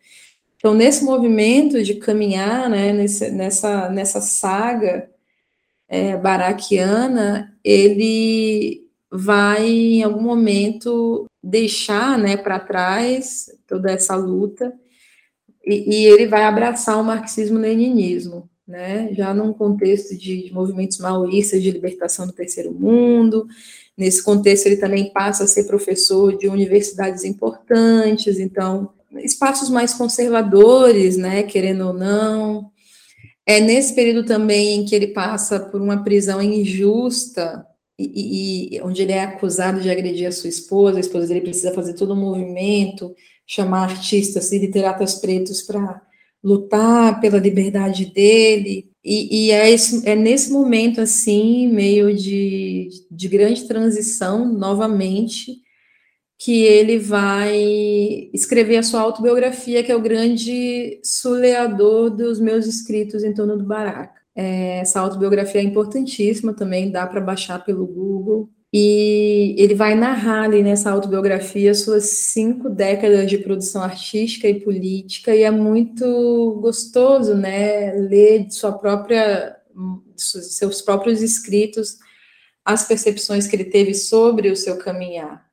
Então, nesse movimento de caminhar, né, nesse, nessa, nessa saga é, baraquiana, ele vai, em algum momento, deixar né, para trás toda essa luta e, e ele vai abraçar o marxismo-leninismo né, já num contexto de, de movimentos maoístas de libertação do terceiro mundo. Nesse contexto, ele também passa a ser professor de universidades importantes, então, espaços mais conservadores, né, querendo ou não. É nesse período também que ele passa por uma prisão injusta, e, e, onde ele é acusado de agredir a sua esposa, a esposa dele precisa fazer todo um movimento, chamar artistas e literatas pretos para lutar pela liberdade dele. E, e é, esse, é, nesse momento, assim, meio de, de grande transição, novamente, que ele vai escrever a sua autobiografia, que é o grande suleador dos meus escritos em torno do Baraka. É, essa autobiografia é importantíssima também, dá para baixar pelo Google. E ele vai narrar ali nessa autobiografia suas cinco décadas de produção artística e política, e é muito gostoso, né, ler sua própria, seus próprios escritos, as percepções que ele teve sobre o seu caminhar.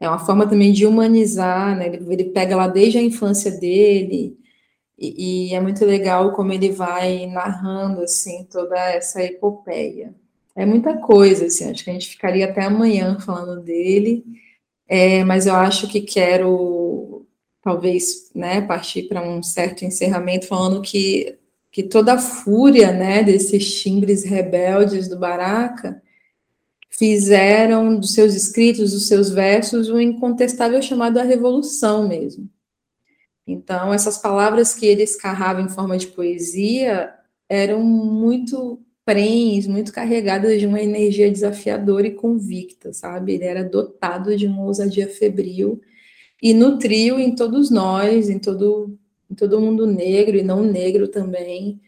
É uma forma também de humanizar, né, ele, ele pega lá desde a infância dele, e, e é muito legal como ele vai narrando, assim, toda essa epopeia. É muita coisa, assim, acho que a gente ficaria até amanhã falando dele, é, mas eu acho que quero, talvez, né, partir para um certo encerramento, falando que, que toda a fúria, né, desses timbres rebeldes do Baraka fizeram dos seus escritos, dos seus versos, um incontestável chamado à revolução mesmo. Então, essas palavras que ele escarrava em forma de poesia eram muito prens, muito carregadas de uma energia desafiadora e convicta, sabe? Ele era dotado de uma ousadia febril e nutriu em todos nós, em todo, em todo mundo negro e não negro também,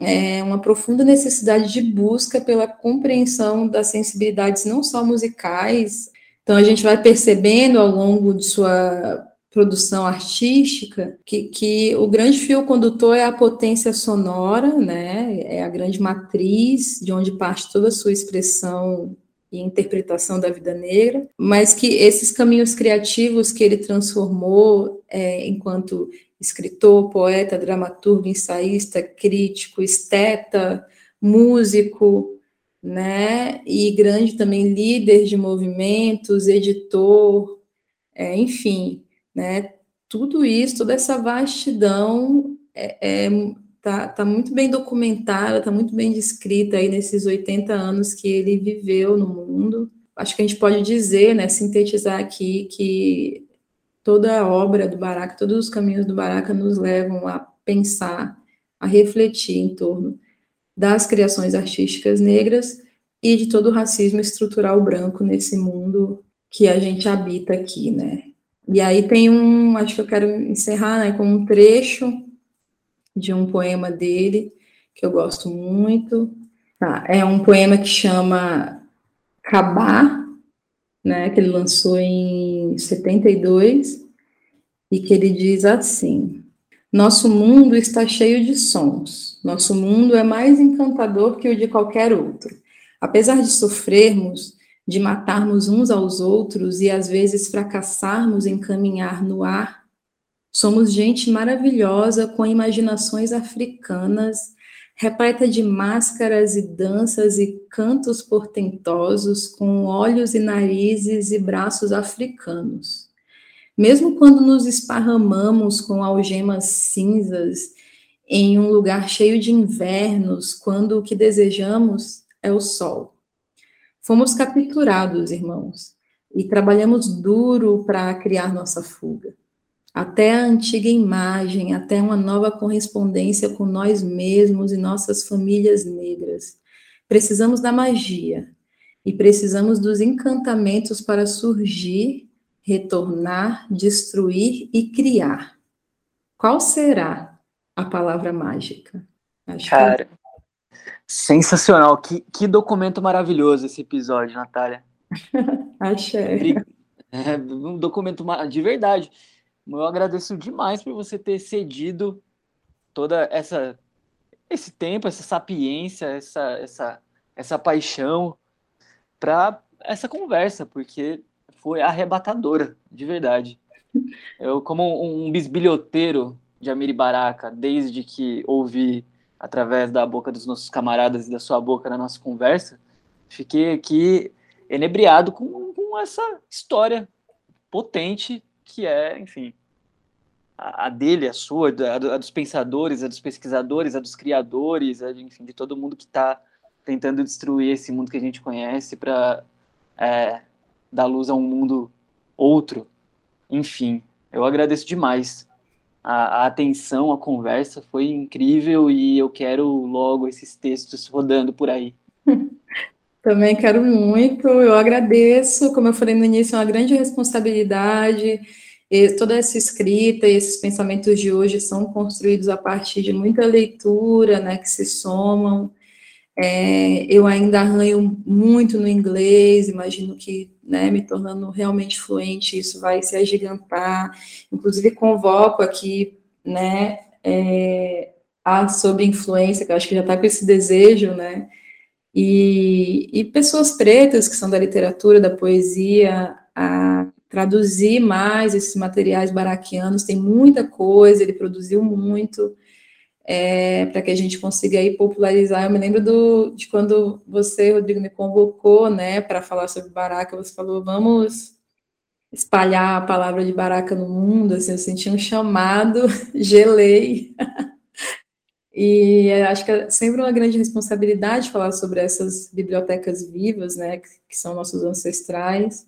é uma profunda necessidade de busca pela compreensão das sensibilidades não só musicais. Então a gente vai percebendo ao longo de sua produção artística, que, que o grande fio condutor é a potência sonora, né? É a grande matriz de onde parte toda a sua expressão e interpretação da vida negra, mas que esses caminhos criativos que ele transformou é, enquanto escritor, poeta, dramaturgo, ensaísta, crítico, esteta, músico, né? E grande também líder de movimentos, editor, é, enfim, né? Tudo isso, toda essa vastidão é, é tá, tá muito bem documentada, tá muito bem descrita aí nesses 80 anos que ele viveu no mundo. Acho que a gente pode dizer, né, sintetizar aqui que toda a obra do Baraka, todos os caminhos do Baraka nos levam a pensar, a refletir em torno das criações artísticas negras e de todo o racismo estrutural branco nesse mundo que a gente habita aqui, né? E aí tem um, acho que eu quero encerrar né, com um trecho de um poema dele, que eu gosto muito. Tá, é um poema que chama Cabá, né, que ele lançou em 72, e que ele diz assim: Nosso mundo está cheio de sons. Nosso mundo é mais encantador que o de qualquer outro. Apesar de sofrermos, de matarmos uns aos outros e às vezes fracassarmos em caminhar no ar, somos gente maravilhosa com imaginações africanas, repleta de máscaras e danças e cantos portentosos, com olhos e narizes e braços africanos. Mesmo quando nos esparramamos com algemas cinzas em um lugar cheio de invernos, quando o que desejamos é o sol. Fomos capturados, irmãos, e trabalhamos duro para criar nossa fuga. Até a antiga imagem, até uma nova correspondência com nós mesmos e nossas famílias negras. Precisamos da magia e precisamos dos encantamentos para surgir, retornar, destruir e criar. Qual será a palavra mágica? Acho Cara, que... Sensacional. Que, que documento maravilhoso esse episódio, Natália. Achei. É um documento de verdade. Eu agradeço demais por você ter cedido toda essa esse tempo, essa sapiência, essa essa essa paixão para essa conversa, porque foi arrebatadora, de verdade. Eu como um bisbilhoteiro de Amiri Baraka, desde que ouvi através da boca dos nossos camaradas e da sua boca na nossa conversa, fiquei aqui enebriado com, com essa história potente que é, enfim, a, a dele, a sua, a, a, dos pensadores, a dos pesquisadores, a dos criadores, a, enfim, de todo mundo que está tentando destruir esse mundo que a gente conhece para é, dar luz a um mundo outro. Enfim, eu agradeço demais a, a, atenção, a conversa foi incrível e eu quero logo esses textos rodando por aí. Também quero muito, eu agradeço, como eu falei no início, é uma grande responsabilidade. E toda essa escrita e esses pensamentos de hoje são construídos a partir de muita leitura, né, que se somam. É, eu ainda arranho muito no inglês, imagino que né, me tornando realmente fluente, isso vai se agigantar. Inclusive, convoco aqui, né, é, a Sob Influência, que eu acho que já está com esse desejo, né, e, e pessoas pretas que são da literatura, da poesia, a traduzir mais esses materiais baraquianos, tem muita coisa, ele produziu muito, é, para que a gente consiga aí popularizar. Eu me lembro do, de quando você, Rodrigo, me convocou, né, para falar sobre Baraka, você falou, vamos espalhar a palavra de Baraka no mundo, assim, eu senti um chamado, gelei. E acho que é sempre uma grande responsabilidade falar sobre essas bibliotecas vivas, né, que são nossos ancestrais,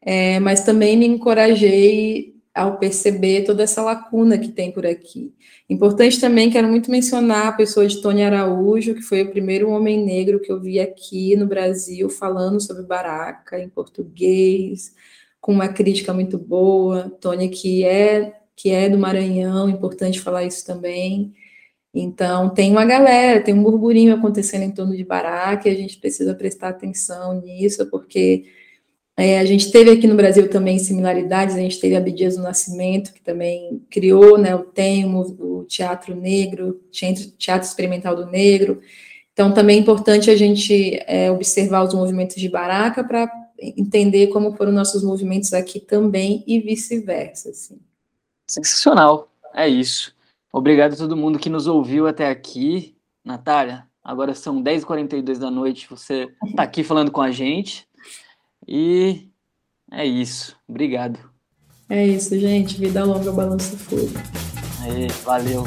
é, mas também me encorajei ao perceber toda essa lacuna que tem por aqui. Importante também, quero muito mencionar a pessoa de Tony Araújo, que foi o primeiro homem negro que eu vi aqui no Brasil falando sobre Baraca em português, com uma crítica muito boa. Tony que é que é do Maranhão, importante falar isso também. Então, tem uma galera, tem um burburinho acontecendo em torno de Baraca, e a gente precisa prestar atenção nisso, porque é, a gente teve aqui no Brasil também similaridades, a gente teve Abdias do Nascimento, que também criou né, o TEM, o Teatro Negro, Teatro Experimental do Negro. Então, também é importante a gente é, observar os movimentos de Baraca para entender como foram nossos movimentos aqui também e vice-versa. Assim. Sensacional, é isso. Obrigado a todo mundo que nos ouviu até aqui. Natália, agora são 10h42 da noite, você está aqui falando com a gente. E é isso. Obrigado. É isso, gente. Vida longa, balanço fogo. Aí, valeu.